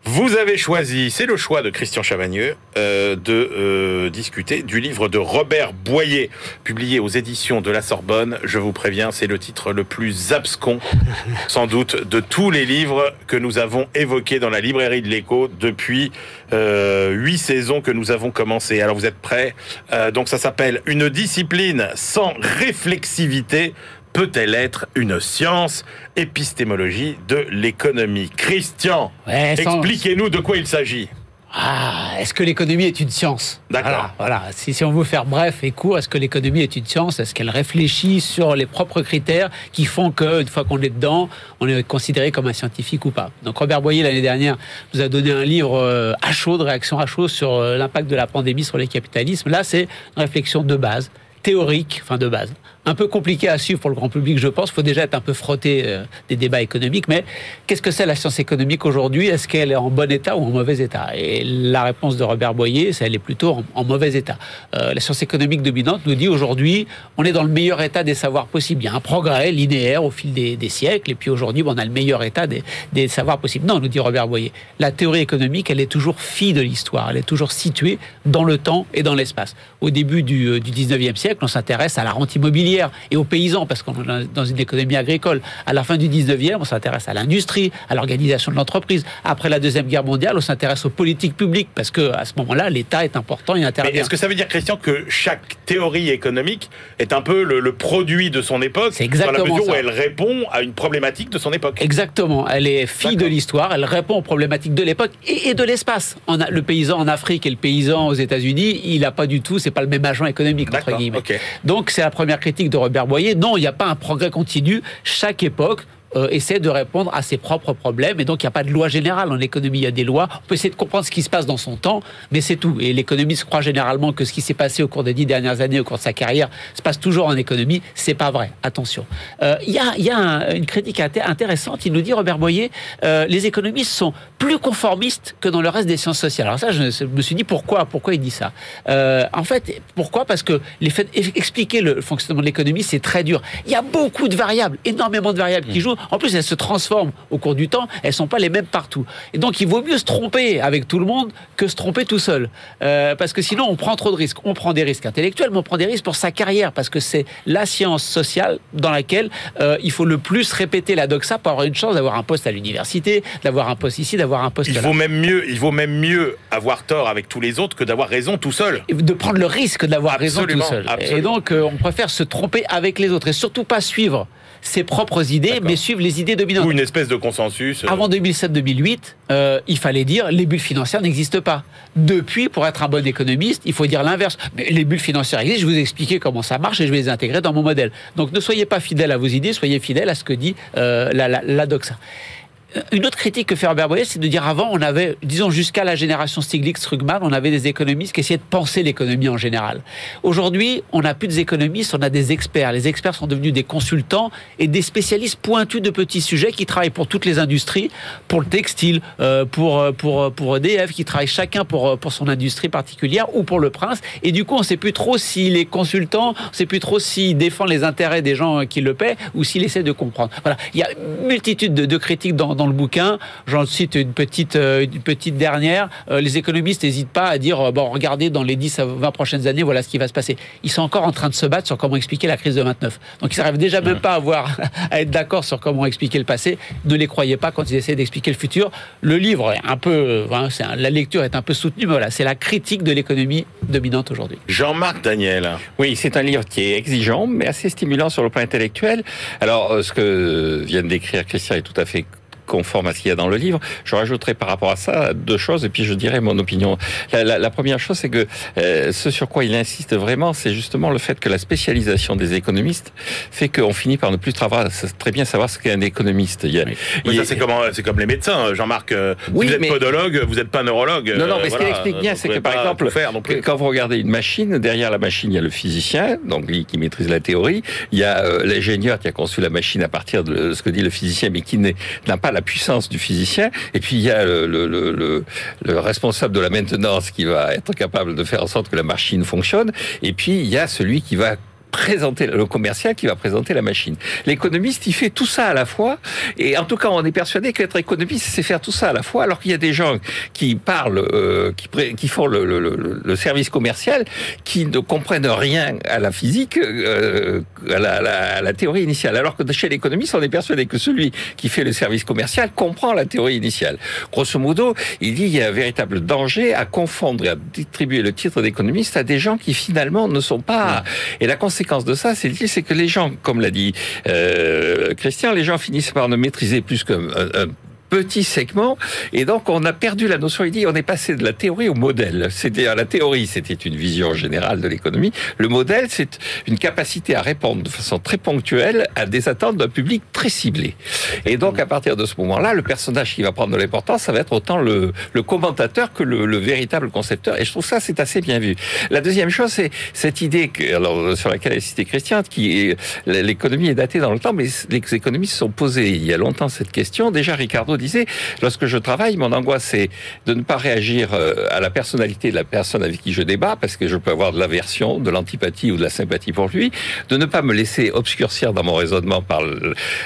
Vous avez choisi, c'est le choix de Christian Chavagneux, euh, de euh, discuter du livre de Robert Boyer, publié aux éditions de la Sorbonne. Je vous préviens, c'est le titre le plus abscon, [laughs] sans doute, de tous les livres que nous avons évoqués dans la librairie de l'écho depuis euh, huit saisons que nous avons commencé. Alors vous êtes prêts? Euh, Donc ça s'appelle Une discipline sans réflexivité peut-elle être une science Épistémologie de l'économie? Christian, Ouais, sans- expliquez-nous de quoi il s'agit. Ah, est-ce que l'économie est une science? D'accord. Voilà, voilà. Si, si on veut faire bref et court, est-ce que l'économie est une science? Est-ce qu'elle réfléchit sur les propres critères qui font qu'une fois qu'on est dedans, on est considéré comme un scientifique ou pas? Donc Robert Boyer, l'année dernière, nous a donné un livre euh, à chaud, de réaction à chaud sur euh, l'impact de la pandémie sur les capitalismes. Là, c'est une réflexion de base théorique, enfin de base. Un peu compliqué à suivre pour le grand public, je pense. Il faut déjà être un peu frotté euh, des débats économiques. Mais qu'est-ce que c'est la science économique aujourd'hui? Est-ce qu'elle est en bon état ou en mauvais état? Et la réponse de Robert Boyer, c'est elle est plutôt en, mauvais état. Euh, la science économique dominante nous dit aujourd'hui, on est dans le meilleur état des savoirs possibles. Il y a un progrès linéaire au fil des, siècles. Et puis aujourd'hui, on a le meilleur état des, des savoirs possibles. Non, nous dit Robert Boyer. La théorie économique, elle est toujours fille de l'histoire. Elle est toujours située dans le temps et dans l'espace. Au début du, euh, du 19e siècle, on s'intéresse à la rente immobilière et aux paysans, parce qu'on est dans- une économie agricole. À la fin du 19e, on s'intéresse à l'industrie, à l'organisation de l'entreprise. Après la Deuxième Guerre mondiale, on s'intéresse aux politiques publiques, parce que à ce moment-là, l'État est important et intervient. est-ce que ça veut dire, Christian, que chaque théorie économique est un peu le, le produit de son époque C'est exactement Dans la mesure où elle répond à une problématique de son époque? Exactement. Elle est fille de l'histoire. Elle répond aux problématiques de l'époque et, et de l'espace. Le paysan en Afrique et le paysan aux États-Unis, il n'a pas du tout, c'est pas le même agent économique entre guillemets. Donc c'est la première critique de Robert Boyer. Non, il n'y a pas un progrès continu. Chaque époque euh, essaie de répondre à ses propres problèmes et donc il n'y a pas de loi générale en économie. Il y a des lois. On peut essayer de comprendre ce qui se passe dans son temps, mais c'est tout. Et l'économiste croit généralement que ce qui s'est passé au cours des dix dernières années, au cours de sa carrière, se passe toujours en économie. C'est pas vrai. Attention. Euh, Il y a, y a un- une critique inté- intéressante. Il nous dit Robert Boyer, euh, les économistes sont plus conformistes que dans le reste des sciences sociales. Alors ça, je, me suis dit pourquoi Pourquoi il dit ça? Euh, En fait, pourquoi? Parce que les faits, expliquer le fonctionnement de l'économie, c'est très dur. Il y a beaucoup de variables, énormément de variables qui jouent. En plus, elles se transforment au cours du temps. Elles sont pas les mêmes partout. Et donc, il vaut mieux se tromper avec tout le monde que se tromper tout seul, Euh, parce que sinon, on prend trop de risques. On prend des risques intellectuels, mais on prend des risques pour sa carrière, parce que c'est la science sociale dans laquelle euh, il faut le plus répéter la doxa pour avoir une chance d'avoir un poste à l'université, d'avoir un poste ici, d'avoir un poste Il là. vaut même mieux, il vaut même mieux avoir tort avec tous les autres que d'avoir raison tout seul. Et de prendre le risque d'avoir raison tout seul. absolument. Et donc, euh, on préfère se tromper avec les autres et surtout pas suivre ses propres idées, mais suivre les idées dominantes. Ou une espèce de consensus. euh, Avant 2007-2008, euh, il fallait dire les bulles financières n'existent pas. Depuis, pour être un bon économiste, il faut dire l'inverse. Mais les bulles financières existent, je vais vous expliquer comment ça marche et je vais les intégrer dans mon modèle. Donc ne soyez pas fidèles à vos idées, soyez fidèles à ce que dit euh, la, la, la doxa. Une autre critique que fait Robert Boyer, c'est de dire avant, on avait, disons jusqu'à la génération Stiglitz-Krugman, on avait des économistes qui essayaient de penser l'économie en général. Aujourd'hui, on n'a plus des économistes, on a des experts. Les experts sont devenus des consultants et des spécialistes pointus de petits sujets qui travaillent pour toutes les industries, pour le textile, euh, pour, euh, pour, euh, pour EDF, qui travaillent chacun pour, euh, pour son industrie particulière ou pour le prince. Et du coup, on ne sait plus trop s'il est consultant, on ne sait plus trop s'il défend les intérêts des gens euh, qui le paient ou s'il essaie de comprendre. Voilà. Il y a une multitude de, critiques dans le bouquin. J'en cite une petite, euh, une petite dernière. Euh, les économistes n'hésitent pas à dire, euh, bon, regardez, dans les 10 à 20 prochaines années, voilà ce qui va se passer. Ils sont encore en train de se battre sur comment expliquer la crise de 29. Donc ils n'arrivent déjà même pas à, voir, [laughs] à être d'accord sur comment expliquer le passé. Ne les croyez pas quand ils essaient d'expliquer le futur. Le livre est un peu, hein, un- la lecture est un peu soutenue, mais voilà, c'est la critique de l'économie dominante aujourd'hui. Jean-Marc Daniel. Oui, c'est un livre qui est exigeant, mais assez stimulant sur le plan intellectuel. Alors, ce que vient de décrire Christian est tout à fait conforme à ce qu'il y a dans le livre. Je rajouterai par rapport à ça deux choses et puis je dirais mon opinion. La, la- la première chose, c'est que euh, ce sur quoi il insiste vraiment, c'est justement le fait que la spécialisation des économistes fait qu'on finit par ne plus très bien savoir ce qu'est un économiste. Il Oui. Il- c'est comme, les médecins, Jean-Marc. euh, Oui, vous êtes mais- podologue, vous n'êtes pas neurologue. Non, non, euh, mais ce qu'il explique bien, c'est que, par exemple, faire quand vous regardez une machine, derrière la machine, il y a le physicien, donc lui qui maîtrise la théorie. Il y a euh, l'ingénieur qui a conçu la machine à partir de ce que dit le physicien, mais qui n'a pas la puissance du physicien. Et puis il y a le, le, le, le- le responsable de la maintenance qui va être capable de faire en sorte que la machine fonctionne. Et puis il y a celui qui va présenter le commercial qui va présenter la machine. L'économiste, il fait tout ça à la fois, et en tout cas, on est persuadé qu'être économiste, c'est faire tout ça à la fois, alors qu'il y a des gens qui parlent, euh, qui, font le, le- le- le service commercial, qui ne comprennent rien à la physique, euh, à, la, à la- à la théorie initiale. Alors que chez l'économiste, on est persuadé que celui qui fait le service commercial comprend la théorie initiale. Grosso modo, il dit qu'il y a un véritable danger à confondre et à distribuer le titre d'économiste à des gens qui finalement ne sont pas. Et la conséquence conséquence de ça, c'est c'est que les gens, comme l'a dit euh, Christian, les gens finissent par ne maîtriser plus qu'un un petit segment. Et donc, on a perdu la notion. Il dit, on est passé de la théorie au modèle. C'est-à-dire, la théorie, c'était une vision générale de l'économie. Le modèle, c'est une capacité à répondre de façon très ponctuelle à des attentes d'un public très ciblé. Et donc, à partir de ce moment-là, le personnage qui va prendre de l'importance, ça va être autant le, commentateur que le, le, véritable concepteur. Et je trouve ça, c'est assez bien vu. La deuxième chose, c'est cette idée alors, sur laquelle a cité Christian, qui l'économie est datée dans le temps, mais les économistes se sont posés il y a longtemps cette question. Déjà, Ricardo disait, lorsque je travaille, mon angoisse c'est de ne pas réagir euh, à la personnalité de la personne avec qui je débat, parce que je peux avoir de l'aversion, de l'antipathie ou de la sympathie pour lui, de ne pas me laisser obscurcir dans mon raisonnement par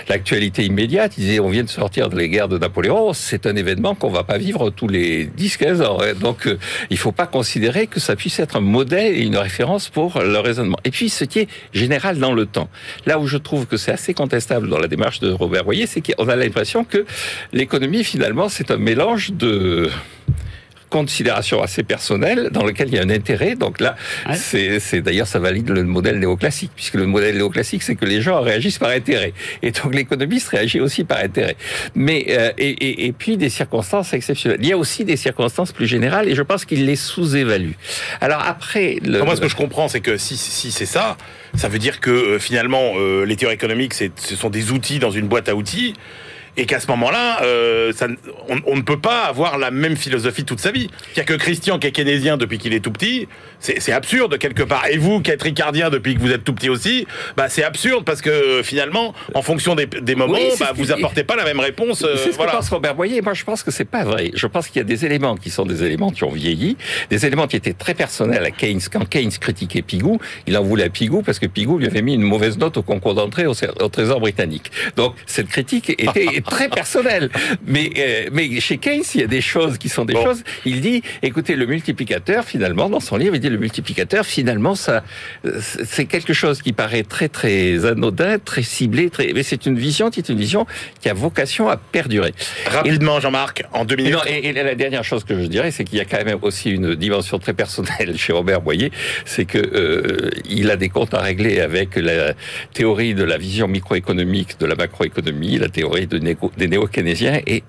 l'actualité immédiate. Il disait, on vient de sortir de les guerres de Napoléon, c'est un événement qu'on va pas vivre tous les 10-15 ans. Donc, euh, il faut pas considérer que ça puisse être un modèle et une référence pour le raisonnement. Et puis, ce qui est général dans le temps. Là où je trouve que c'est assez contestable dans la démarche de Robert Boyer, c'est qu'on a l'impression que les l'économie, finalement, c'est un mélange de considération assez personnelle dans lequel il y a un intérêt. Donc là, c'est d'ailleurs ça valide le modèle néoclassique, puisque le modèle néoclassique, c'est que les gens réagissent par intérêt. Et donc l'économiste réagit aussi par intérêt. Mais euh, et, et, et, puis des circonstances exceptionnelles. Il y a aussi des circonstances plus générales, et je pense qu'il les sous-évalue. Alors après, le... moi ce que je comprends, c'est que si, si c'est ça, ça veut dire que euh, finalement euh, les théories économiques, ce sont des outils dans une boîte à outils et qu'à ce moment-là, euh, ça, on, on, ne peut pas avoir la même philosophie toute sa vie. A que Christian qui est keynésien depuis qu'il est tout petit, c'est absurde quelque part. Et vous qui êtes ricardien depuis que vous êtes tout petit aussi, bah, c'est absurde parce que finalement, en fonction des, des moments, oui, bah, vous apportez pas la même réponse. Euh, c'est ce voilà. que pense Robert Boyer. Moi, je pense que c'est pas vrai. Je pense qu'il y a des éléments qui sont des éléments qui ont vieilli, des éléments qui étaient très personnels à Keynes. Quand Keynes critiquait Pigou, il en voulait à Pigou parce que Pigou lui avait mis une mauvaise note au concours d'entrée au, au, Trésor britannique. Donc cette critique était [laughs] très personnelle. Mais euh, mais chez Keynes, il y a des choses qui sont des bon. choses. Il dit, écoutez, le multiplicateur finalement dans son livre, il dit le multiplicateur, finalement, ça, c'est quelque chose qui paraît très très anodin, très ciblé, très, mais c'est une vision, c'est une vision qui a vocation à perdurer. Rapidement, Jean-Marc, en deux minutes. Et, et, la dernière chose que je dirais, c'est qu'il y a quand même aussi une dimension très personnelle [laughs] chez Robert Boyer, c'est que euh, il a des comptes à régler avec la théorie de la vision microéconomique de la macroéconomie, la théorie de néo, des néo-keynésiens, et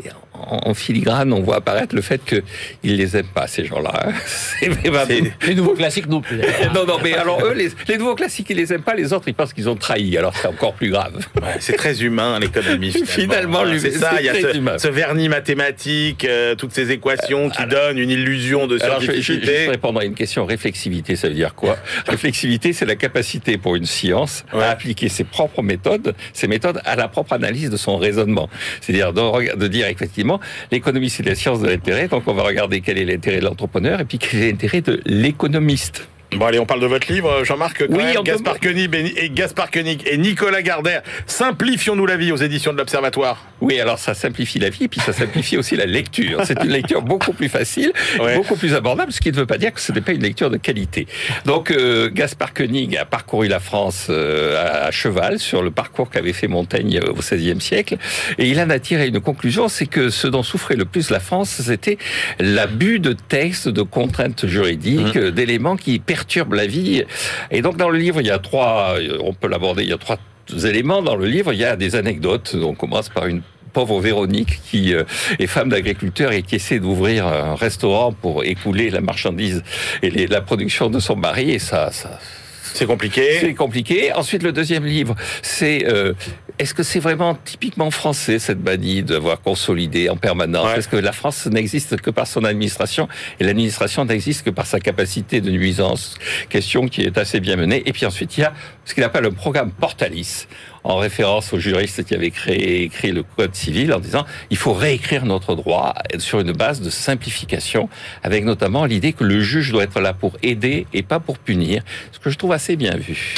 en, filigrane, on voit apparaître le fait qu'ils les aiment pas, ces gens-là. [laughs] Les nouveaux classiques non plus. non, non, mais alors eux, les, les, nouveaux classiques, ils les aiment pas, les autres, ils pensent qu'ils ont trahi. Alors c'est encore plus grave. Ouais, c'est très humain, l'économie. Finalement, finalement c'est ça. Il y a ce, ce, vernis mathématique, euh, toutes ces équations qui alors, donnent une illusion de scientificité. Je, je, je répondre à une question. Réflexivité, ça veut dire quoi? Réflexivité, c'est la capacité pour une science ouais. à appliquer ses propres méthodes, ses méthodes à la propre analyse de son raisonnement. C'est-à-dire de, de dire effectivement, l'économie, c'est la science de l'intérêt, donc on va regarder quel est l'intérêt de l'entrepreneur et puis quel est l'intérêt de l'économiste. Bon allez, on parle de votre livre, Jean-Marc oui, Gaspard Koenig et Gaspard Koenig et Nicolas Gardère. Simplifions-nous la vie aux éditions de l'Observatoire. Oui, alors ça simplifie la vie, et puis ça simplifie aussi la lecture. C'est une lecture beaucoup plus facile, ouais. beaucoup plus abordable, ce qui ne veut pas dire que ce n'est pas une lecture de qualité. Donc euh, Gaspard Koenig a parcouru la France euh, à cheval sur le parcours qu'avait fait Montaigne au XVIe siècle, et il en a tiré une conclusion, c'est que ce dont souffrait le plus la France, c'était l'abus de textes, de contraintes juridiques, mmh. d'éléments qui perturbe la vie. Et donc dans le livre, il y a trois, on peut l'aborder, il y a trois éléments dans le livre. Il y a des anecdotes. On commence par une pauvre Véronique qui euh, est femme d'agriculteur et qui essaie d'ouvrir un restaurant pour écouler la marchandise et les, la production de son mari. Et ça, ça c'est compliqué. C'est compliqué. Ensuite, le deuxième livre, c'est euh, est-ce que c'est vraiment typiquement français cette manie d'avoir consolidé en permanence ouais. Est-ce que la France n'existe que par son administration et l'administration n'existe que par sa capacité de nuisance Question qui est assez bien menée. Et puis ensuite, il y a ce qu'il appelle le programme Portalis en référence aux juristes qui avaient créé écrit le code civil en disant il faut réécrire notre droit sur une base de simplification avec notamment l'idée que le juge doit être là pour aider et pas pour punir ce que je trouve assez bien vu.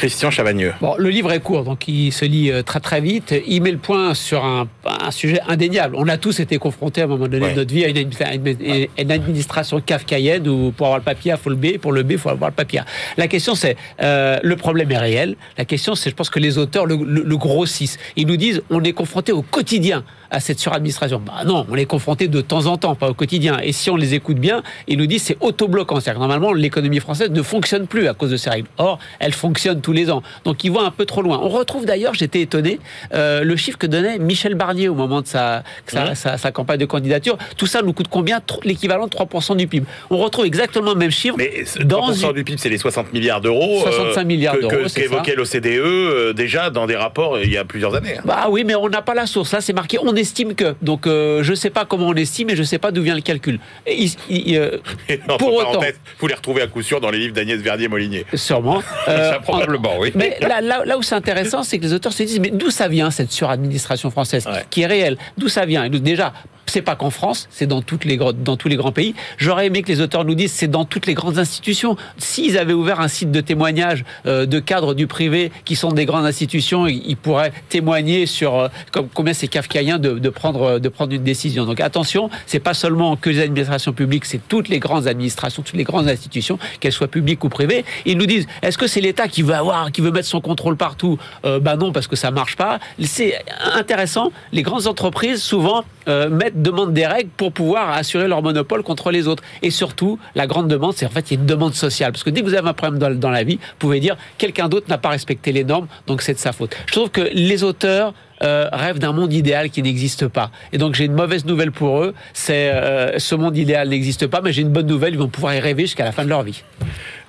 Christian Chavagneux. Bon, le livre est court, donc il se lit euh, très très vite. Il met le point sur un, un sujet indéniable. On a tous été confrontés à un moment donné ouais. de notre vie à une, une, une, administration kafkaïenne où pour avoir le papier, il faut le B, pour le B, il faut avoir le papier. La question c'est, euh, le problème est réel. La question c'est, je pense que les auteurs le, le, le, grossissent. Ils nous disent, on est confronté au quotidien à cette suradministration Bah non, on est confronté de temps en temps, pas au quotidien. Et si on les écoute bien, ils nous disent c'est autobloquant. C'est-à-dire que normalement, l'économie française ne fonctionne plus à cause de ces règles. Or, elle fonctionne tous les ans. Donc ils vont un peu trop loin. On retrouve d'ailleurs, j'étais étonné, euh, le chiffre que donnait Michel Barnier au moment de sa, sa, sa, sa campagne de candidature. Tout ça nous coûte combien? L'équivalent de 3% du PIB. On retrouve exactement le même chiffre. Mais 3% du PIB, c'est les 60 milliards d'euros. 65 milliards que- d'euros, Qu'évoquait l'OCDE euh, déjà dans des rapports euh, il y a plusieurs années. hein. Bah oui, mais on n'a pas la source. Là, c'est marqué on estime que. Donc, euh, je ne sais pas comment on estime et je ne sais pas d'où vient le calcul. Et il- il- euh, [laughs] Pour autant. vous les retrouvez à coup sûr dans les livres d'Agnès Verdier-Molinier. sûrement. [laughs] Euh, Ça, probablement, oui. Mais là, là, là où c'est intéressant, c'est que les auteurs se disent mais d'où ça vient cette suradministration française Ouais. qui est réelle? D'où ça vient? Et nous, déjà, c'est pas qu'en France, c'est dans, les, dans tous les grands pays. J'aurais aimé que les auteurs nous disent c'est dans toutes les grandes institutions. S'ils avaient ouvert un site de témoignage euh, de cadres du privé qui sont des grandes institutions, ils pourraient témoigner sur euh, comme, combien c'est kafkaïen de, prendre, de prendre une décision. Donc attention, c'est pas seulement que les administrations publiques, c'est toutes les grandes administrations, toutes les grandes institutions, qu'elles soient publiques ou privées. Ils nous disent est-ce que c'est l'État qui veut avoir, qui veut mettre son contrôle partout? Euh, Ben non, parce que ça marche pas. C'est intéressant. Les grandes entreprises souvent euh, mettent demandent des règles pour pouvoir assurer leur monopole contre les autres. Et surtout, la grande demande, c'est en fait il y a une demande sociale, parce que dès que vous avez un problème dans, dans la vie, vous pouvez dire quelqu'un d'autre n'a pas respecté les normes, donc c'est de sa faute. Je trouve que les auteurs euh, rêvent d'un monde idéal qui n'existe pas. Et donc j'ai une mauvaise nouvelle pour eux, c'est euh, ce monde idéal n'existe pas, mais j'ai une bonne nouvelle, ils vont pouvoir y rêver jusqu'à la fin de leur vie.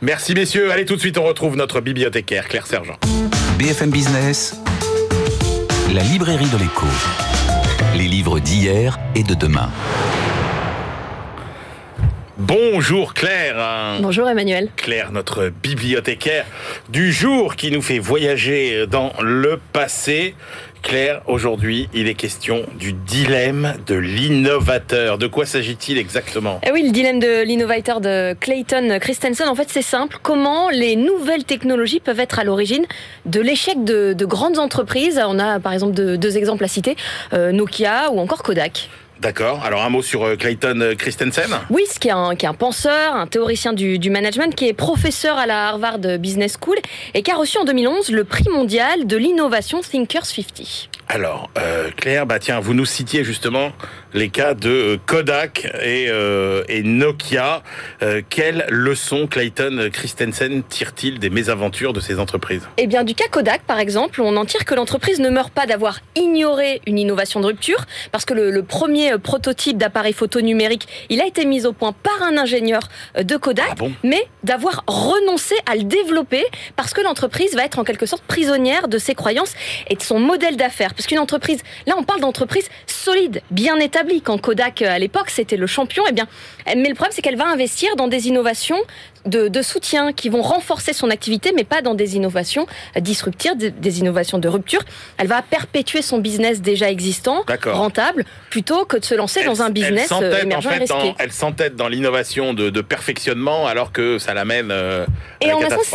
Merci messieurs. Allez tout de suite, on retrouve notre bibliothécaire Claire Sergent. BFM Business, la librairie de l'écho. Les livres d'hier et de demain. Bonjour Claire. Bonjour Emmanuel. Claire, notre bibliothécaire du jour qui nous fait voyager dans le passé. Claire, aujourd'hui, il est question du dilemme de l'innovateur. De quoi s'agit-il exactement? Eh oui, le dilemme de l'innovateur de Clayton Christensen, en fait, c'est simple. Comment les nouvelles technologies peuvent être à l'origine de l'échec de, de grandes entreprises? On a par exemple deux, deux exemples à citer euh, Nokia ou encore Kodak. D'accord. Alors un mot sur euh, Clayton Christensen. Oui, ce qui est un, qui est un penseur, un théoricien du, du management, qui est professeur à la Harvard Business School et qui a reçu en 2011 le prix mondial de l'innovation Thinkers 50. Alors, euh, Claire, bah tiens, vous nous citiez justement les cas de euh, Kodak et, euh, et Nokia. Euh, quelles leçons Clayton Christensen tire-t-il des mésaventures de ces entreprises? Eh bien, du cas Kodak, par exemple, on en tire que l'entreprise ne meurt pas d'avoir ignoré une innovation de rupture, parce que le, le premier euh, prototype d'appareil photo numérique, il a été mis au point par un ingénieur de Kodak, Ah bon? mais d'avoir renoncé à le développer, parce que l'entreprise va être en quelque sorte prisonnière de ses croyances et de son modèle d'affaires. Parce qu'une entreprise, là, on parle d'entreprise solide, bien établie. Quand Kodak, euh, à l'époque, c'était le champion, eh bien, mais le problème, c'est qu'elle va investir dans des innovations de, de soutien qui vont renforcer son activité, mais pas dans des innovations disruptives, des, des innovations de rupture. Elle va perpétuer son business déjà existant, rentable, plutôt que de se lancer dans un business elle euh, en émergent et risqué. elle s'entête dans l'innovation de, de perfectionnement alors que ça l'amène euh, Et la en un sens,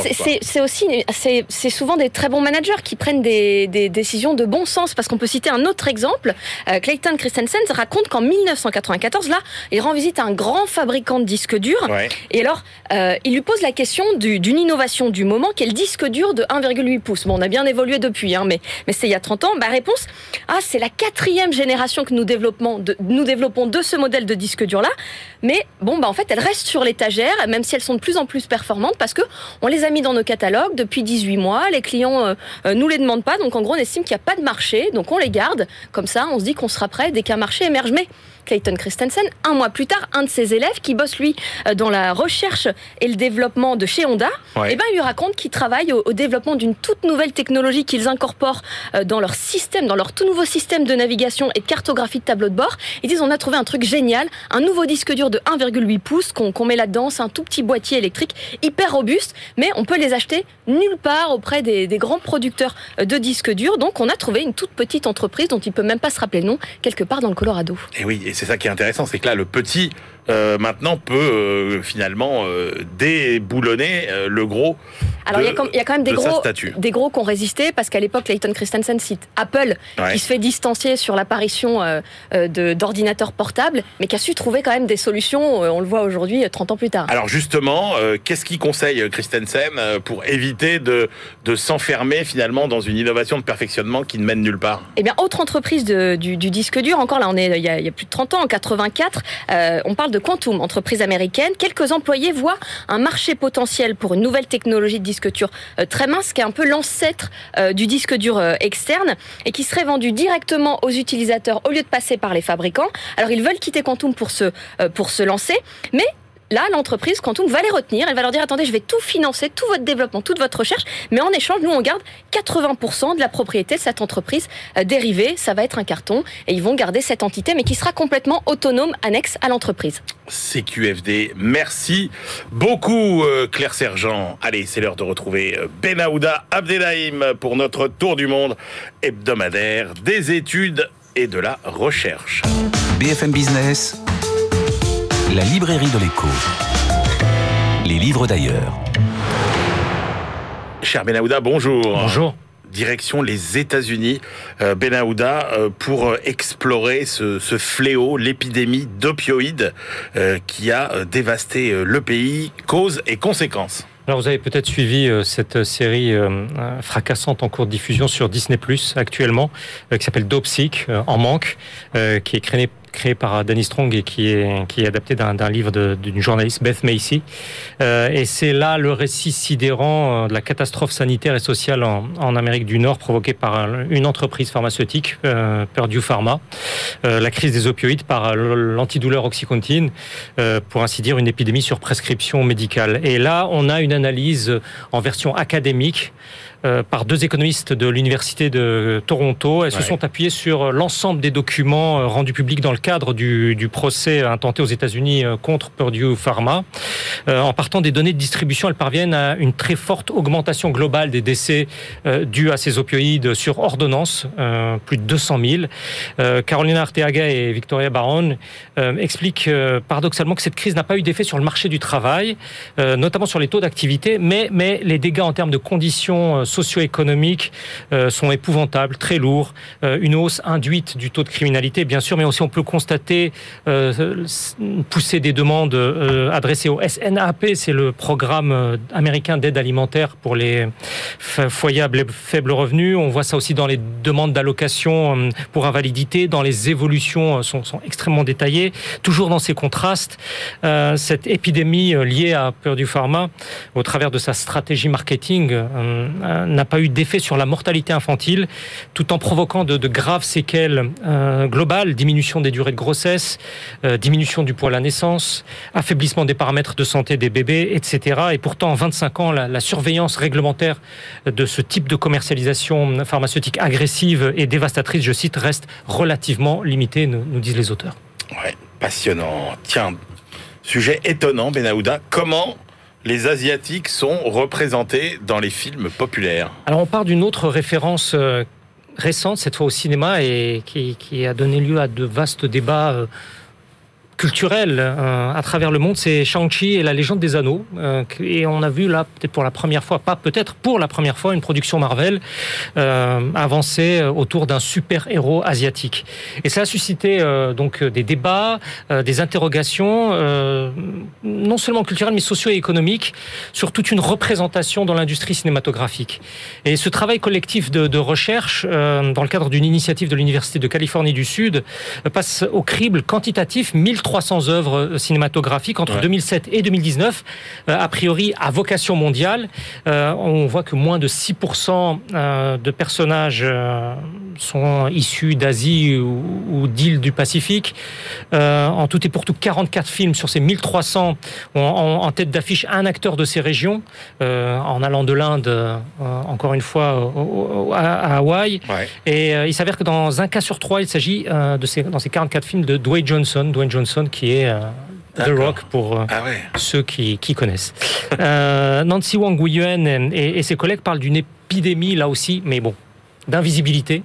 c'est- aussi, c'est c'est souvent des très bons managers qui prennent des, des décisions de bon sens. Parce qu'on peut citer un autre exemple. Euh, Clayton Christensen raconte qu'en 1994, là, il rend visite à un grand fabricant de disques durs. Ouais. Et alors, euh, il lui pose la question du- d'une innovation du moment, qui est le disque dur de 1,8 pouces. Bon, on a bien évolué depuis, hein, mais, c'est il y a 30 ans. Bah, réponse, ah, c'est la quatrième génération que nous développons de, nous développons de ce modèle de disque dur-là. Mais bon, bah, en fait, elles restent sur l'étagère, même si elles sont de plus en plus performantes, parce que on les a mis dans nos catalogues depuis 18 mois. Les clients euh, euh, nous les demandent pas, donc en gros, on estime qu'il n'y a pas de marché, donc on les garde. Comme ça, on se dit qu'on sera prêt dès qu'un marché émerge. Mais Clayton Christensen, un mois plus tard, un de ses élèves qui bosse lui euh, dans la recherche et le développement de chez Honda, Ouais. eh ben, il lui raconte qu'il travaille au, au développement d'une toute nouvelle technologie qu'ils incorporent euh, dans leur système, dans leur tout nouveau système de navigation et de cartographie de tableau de bord. Ils disent on a trouvé un truc génial, un nouveau disque dur de 1,8 pouces qu'on met là-dedans, c'est un tout petit boîtier électrique hyper robuste, mais on peut les acheter nulle part auprès des, des grands producteurs euh, de disques durs. Donc on a trouvé une toute petite entreprise dont il peut même pas se rappeler le nom quelque part dans le Colorado. Et oui, et c'est ça qui est intéressant, c'est que là, le petit euh, maintenant peut euh, finalement euh, déboulonner le gros. Alors, il y, a quand- il y a quand même des de gros, des gros qui ont résisté parce qu'à l'époque, Leighton Christensen cite Apple Ouais. qui se fait distancier sur l'apparition d'ordinateurs portables, mais qui a su trouver quand même des solutions. on le voit aujourd'hui, euh, 30 ans plus tard. Alors justement, qu'est-ce qu'il conseille Christensen pour éviter de, de s'enfermer finalement dans une innovation de perfectionnement qui ne mène nulle part? Eh bien, autre entreprise de- du, du disque dur, encore là, on est il y a, il y a plus de 30 ans, en 84, euh, on parle de Quantum, entreprise américaine. Quelques employés voient un marché potentiel pour une nouvelle technologie de disque dur euh, très mince, qui est un peu l'ancêtre euh, du disque dur euh, externe et qui serait vendu directement aux utilisateurs au lieu de passer par les fabricants. Alors, ils veulent quitter Quantum pour pour se lancer, mais Là, l'entreprise Quantum va les retenir. Elle va leur dire attendez, je vais tout financer, tout votre développement, toute votre recherche, mais en échange, nous, on garde 80% de la propriété de cette entreprise euh, dérivée. Ça va être un carton et ils vont garder cette entité, mais qui sera complètement autonome, annexe à l'entreprise. CQFD. Merci beaucoup euh, Claire Sergent. Allez, c'est l'heure de retrouver euh, Benahouda Abdelhaim pour notre tour du monde hebdomadaire des études et de la recherche. BFM Business, la librairie de l'écho. Les livres d'ailleurs. Cher Benahouda, bonjour. Bonjour. Direction les États-Unis, euh, Benahouda, euh, pour euh, explorer ce, ce fléau, l'épidémie d'opioïdes qui a dévasté le pays, causes et conséquences. Alors vous avez peut-être suivi euh, cette série euh, fracassante en cours de diffusion sur Disney Plus actuellement, euh, qui s'appelle Dope Sick, en manque, qui est créée créé par Danny Strong et qui est, qui est adapté d'un livre d'une journaliste, Beth Macy. Euh, et c'est là le récit sidérant euh, de la catastrophe sanitaire et sociale en, Amérique du Nord provoquée par un- une entreprise pharmaceutique, euh, Purdue Pharma. Euh, la crise des opioïdes par l'antidouleur Oxycontin, euh, pour ainsi dire une épidémie sur prescription médicale. Et là, on a une analyse en version académique euh, par deux économistes de l'université de Toronto. Elles Ouais. se sont appuyées sur l'ensemble des documents euh, rendus publics dans le cadre du, du procès intenté aux États-Unis euh, contre Purdue Pharma. Euh, en partant des données de distribution, elles parviennent à une très forte augmentation globale des décès euh, dus à ces opioïdes sur ordonnance, euh, plus de 200 000. Euh, Carolina Arteaga et Victoria Baron euh, expliquent euh, paradoxalement que cette crise n'a pas eu d'effet sur le marché du travail, euh, notamment sur les taux d'activité, mais, mais les dégâts en termes de conditions euh, socio-économiques euh, sont épouvantables, très lourds. Euh, une hausse induite du taux de criminalité, bien sûr, mais aussi on peut constater euh, une poussée des demandes euh, adressées au SNAP, c'est le programme euh, américain d'aide alimentaire pour les foyers à faible revenu. On voit ça aussi dans les demandes d'allocation euh, pour invalidité, dans les évolutions euh, sont, extrêmement détaillées. Toujours dans ces contrastes, euh, cette épidémie euh, liée à Purdue Pharma, au travers de sa stratégie marketing, euh, euh, n'a pas eu d'effet sur la mortalité infantile, tout en provoquant de, graves séquelles euh, globales, diminution des durées de grossesse, euh, diminution du poids à la naissance, affaiblissement des paramètres de santé des bébés, etc. Et pourtant, en 25 ans, la, la surveillance réglementaire de ce type de commercialisation pharmaceutique agressive et dévastatrice, je cite, reste relativement limitée, nous, nous disent les auteurs. Ouais, passionnant. Tiens, sujet étonnant, Benahouda. Comment les Asiatiques sont représentés dans les films populaires. Alors on part d'une autre référence euh, récente, cette fois au cinéma, et qui, qui a donné lieu à de vastes débats culturels euh, à travers le monde, c'est Shang-Chi et la légende des anneaux. Euh, et on a vu là, peut-être pour la première fois, pas peut-être pour la première fois, une production Marvel euh, avancer autour d'un super-héros asiatique. Et ça a suscité euh, donc des débats, euh, des interrogations, euh, non seulement culturelles, mais socio-économiques, sur toute une représentation dans l'industrie cinématographique. Et ce travail collectif de, de recherche, dans le cadre d'une initiative de l'Université de Californie du Sud, passe au crible quantitatif 1300 œuvres euh, cinématographiques entre Ouais. 2007 et 2019, euh, a priori à vocation mondiale. Euh, on voit que moins de 6% euh, de personnages sont issus d'Asie ou, d'îles du Pacifique. En tout et pour tout, 44 films sur ces 1300 ont en, tête d'affiche un acteur de ces régions, en allant de l'Inde, encore une fois, à, Hawaï. Ouais. Et il s'avère que dans un cas sur trois, il s'agit de ces, dans ces 44 films de Dwayne Johnson, Dwayne Johnson qui est euh, The. Rock pour euh, Ah ouais. ceux qui, qui connaissent. [laughs] Euh, Nancy Wang Guiyuan et, et ses collègues parlent d'une épidémie là aussi, mais bon, d'invisibilité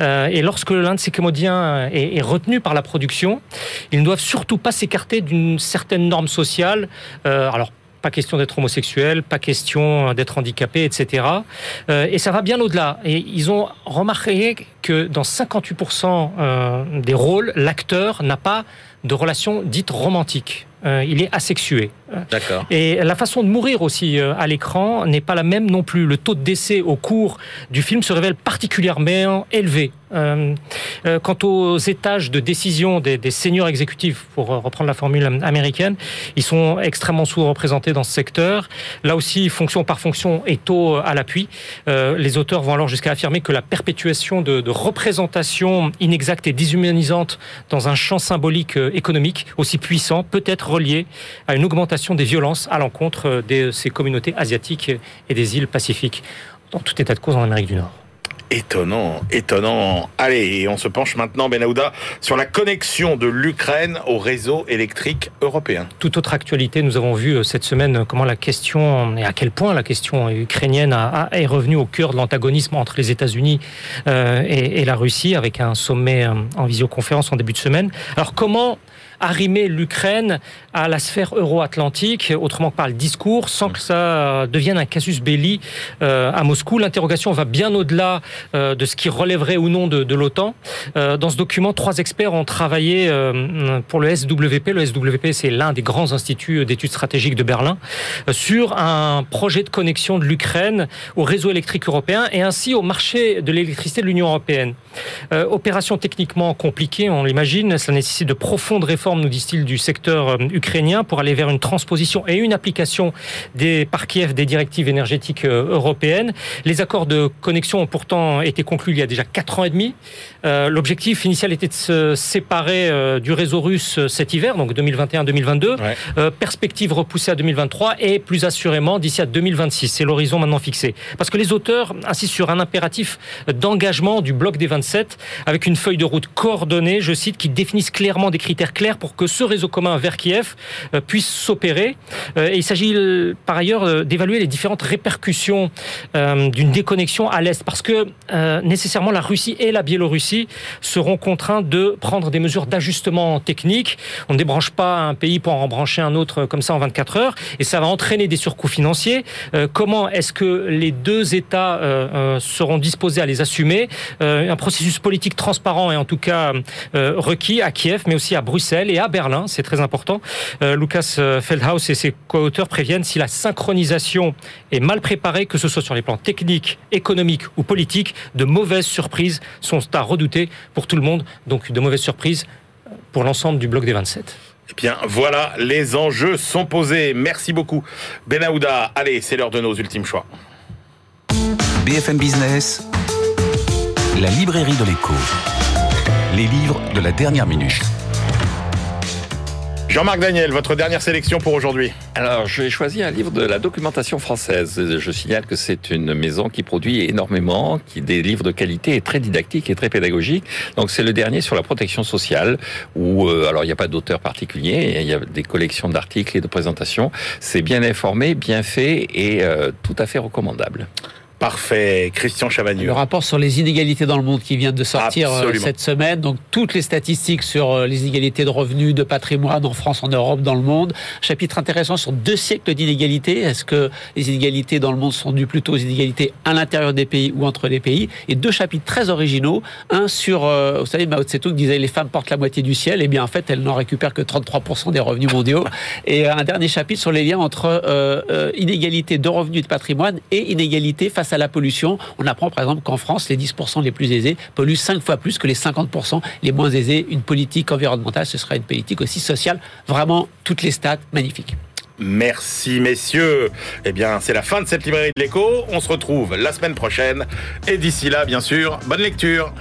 Euh, et lorsque l'un de ces comédiens est, est, retenu par la production, ils ne doivent surtout pas s'écarter d'une certaine norme sociale. Euh, alors pas question d'être homosexuel, pas question d'être handicapé, etc. Euh, et ça va bien au-delà. Et ils ont remarqué que dans 58% euh, des rôles, l'acteur n'a pas de relation dite romantique. Euh, il est asexué. D'accord. Et la façon de mourir aussi euh, à l'écran n'est pas la même non plus. Le taux de décès au cours du film se révèle particulièrement élevé. Euh, quant aux étages de décision des, des seniors exécutifs, pour reprendre la formule américaine, ils sont extrêmement sous-représentés dans ce secteur. Là aussi, fonction par fonction et taux à l'appui. Les auteurs vont alors jusqu'à affirmer que la perpétuation de, de représentation inexacte et déshumanisante dans un champ symbolique économique aussi puissant peut être reliée à une augmentation des violences à l'encontre de ces communautés asiatiques et des îles Pacifiques, dans tout état de cause en Amérique du Nord. Étonnant, étonnant. Allez, on se penche maintenant, Benahouda, sur la connexion de l'Ukraine au réseau électrique européen. Toute autre actualité, nous avons vu cette semaine comment la question, et à quel point la question ukrainienne a, a, est revenue au cœur de l'antagonisme entre les États-Unis euh, et, et, la Russie, avec un sommet en visioconférence en début de semaine. Alors comment arrimer l'Ukraine à la sphère euro-atlantique, autrement que par le discours, sans que ça devienne un casus belli euh, à Moscou. L'interrogation va bien au-delà euh, de ce qui relèverait ou non de, l'OTAN. Euh, dans ce document, trois experts ont travaillé pour le SWP. Le SWP, c'est l'un des grands instituts d'études stratégiques de Berlin, sur un projet de connexion de l'Ukraine au réseau électrique européen et ainsi au marché de l'électricité de l'Union européenne. Opération techniquement compliquée, on l'imagine. Ça nécessite de profondes réformes nous disent-ils, du secteur euh, ukrainien pour aller vers une transposition et une application des, par Kiev des directives énergétiques euh, européennes. Les accords de connexion ont pourtant été conclus il y a déjà quatre ans et demi. Euh, L'objectif initial était de se séparer euh, du réseau russe cet hiver, donc 2021-2022. Ouais. Euh, perspective repoussée à 2023 et plus assurément d'ici à 2026. C'est l'horizon maintenant fixé. Parce que les auteurs insistent sur un impératif d'engagement du bloc des 27 avec une feuille de route coordonnée, je cite, qui définisse clairement des critères clairs pour que ce réseau commun vers Kiev euh, puisse s'opérer. Euh, il s'agit euh, par ailleurs d'évaluer les différentes répercussions d'une déconnexion à l'Est, parce que nécessairement la Russie et la Biélorussie seront contraints de prendre des mesures d'ajustement technique. On ne débranche pas un pays pour en brancher un autre comme ça en 24 heures, et ça va entraîner des surcoûts financiers. comment est-ce que les deux États seront disposés à les assumer? Un processus politique transparent et en tout cas requis à Kiev, mais aussi à Bruxelles et à Berlin, c'est très important. Euh, Lucas Feldhaus et ses co-auteurs préviennent si la synchronisation est mal préparée, que ce soit sur les plans techniques, économiques ou politiques, de mauvaises surprises sont à redouter pour tout le monde. Donc de mauvaises surprises pour l'ensemble du bloc des 27. Eh bien, voilà, les enjeux sont posés. Merci beaucoup, Benahouda. Allez, c'est l'heure de nos ultimes choix. BFM Business, la librairie de l'écho. Les livres de la dernière minute. Jean-Marc Daniel, votre dernière sélection pour aujourd'hui Alors, j'ai choisi un livre de la documentation française. Je signale que c'est une maison qui produit énormément, qui des livres de qualité et très didactiques et très pédagogiques. Donc, c'est le dernier sur la protection sociale, où, euh, alors, il n'y a pas d'auteur particulier, il y a des collections d'articles et de présentations. C'est bien informé, bien fait et euh, tout à fait recommandable. Parfait, Christian Chavagneux. Le rapport sur les inégalités dans le monde qui vient de sortir Absolument. cette semaine, donc toutes les statistiques sur les inégalités de revenus, de patrimoine en France, en Europe, dans le monde. Chapitre intéressant sur deux siècles d'inégalités. Est-ce que les inégalités dans le monde sont dues plutôt aux inégalités à l'intérieur des pays ou entre les pays? Et deux chapitres très originaux. Un sur, vous savez, Mao Tse-tung disait les femmes portent la moitié du ciel. Et bien en fait, elles n'en récupèrent que 33% des revenus mondiaux. [laughs] Et un dernier chapitre sur les liens entre euh, euh, inégalité de revenus et de patrimoine et inégalité à la pollution. On apprend par exemple qu'en France, les 10% les plus aisés polluent 5 fois plus que les 50% les moins aisés. Une politique environnementale, ce sera une politique aussi sociale. Vraiment, toutes les stats magnifiques. Merci messieurs. Eh bien, c'est la fin de cette librairie de l'écho. On se retrouve la semaine prochaine. Et d'ici là, bien sûr, bonne lecture.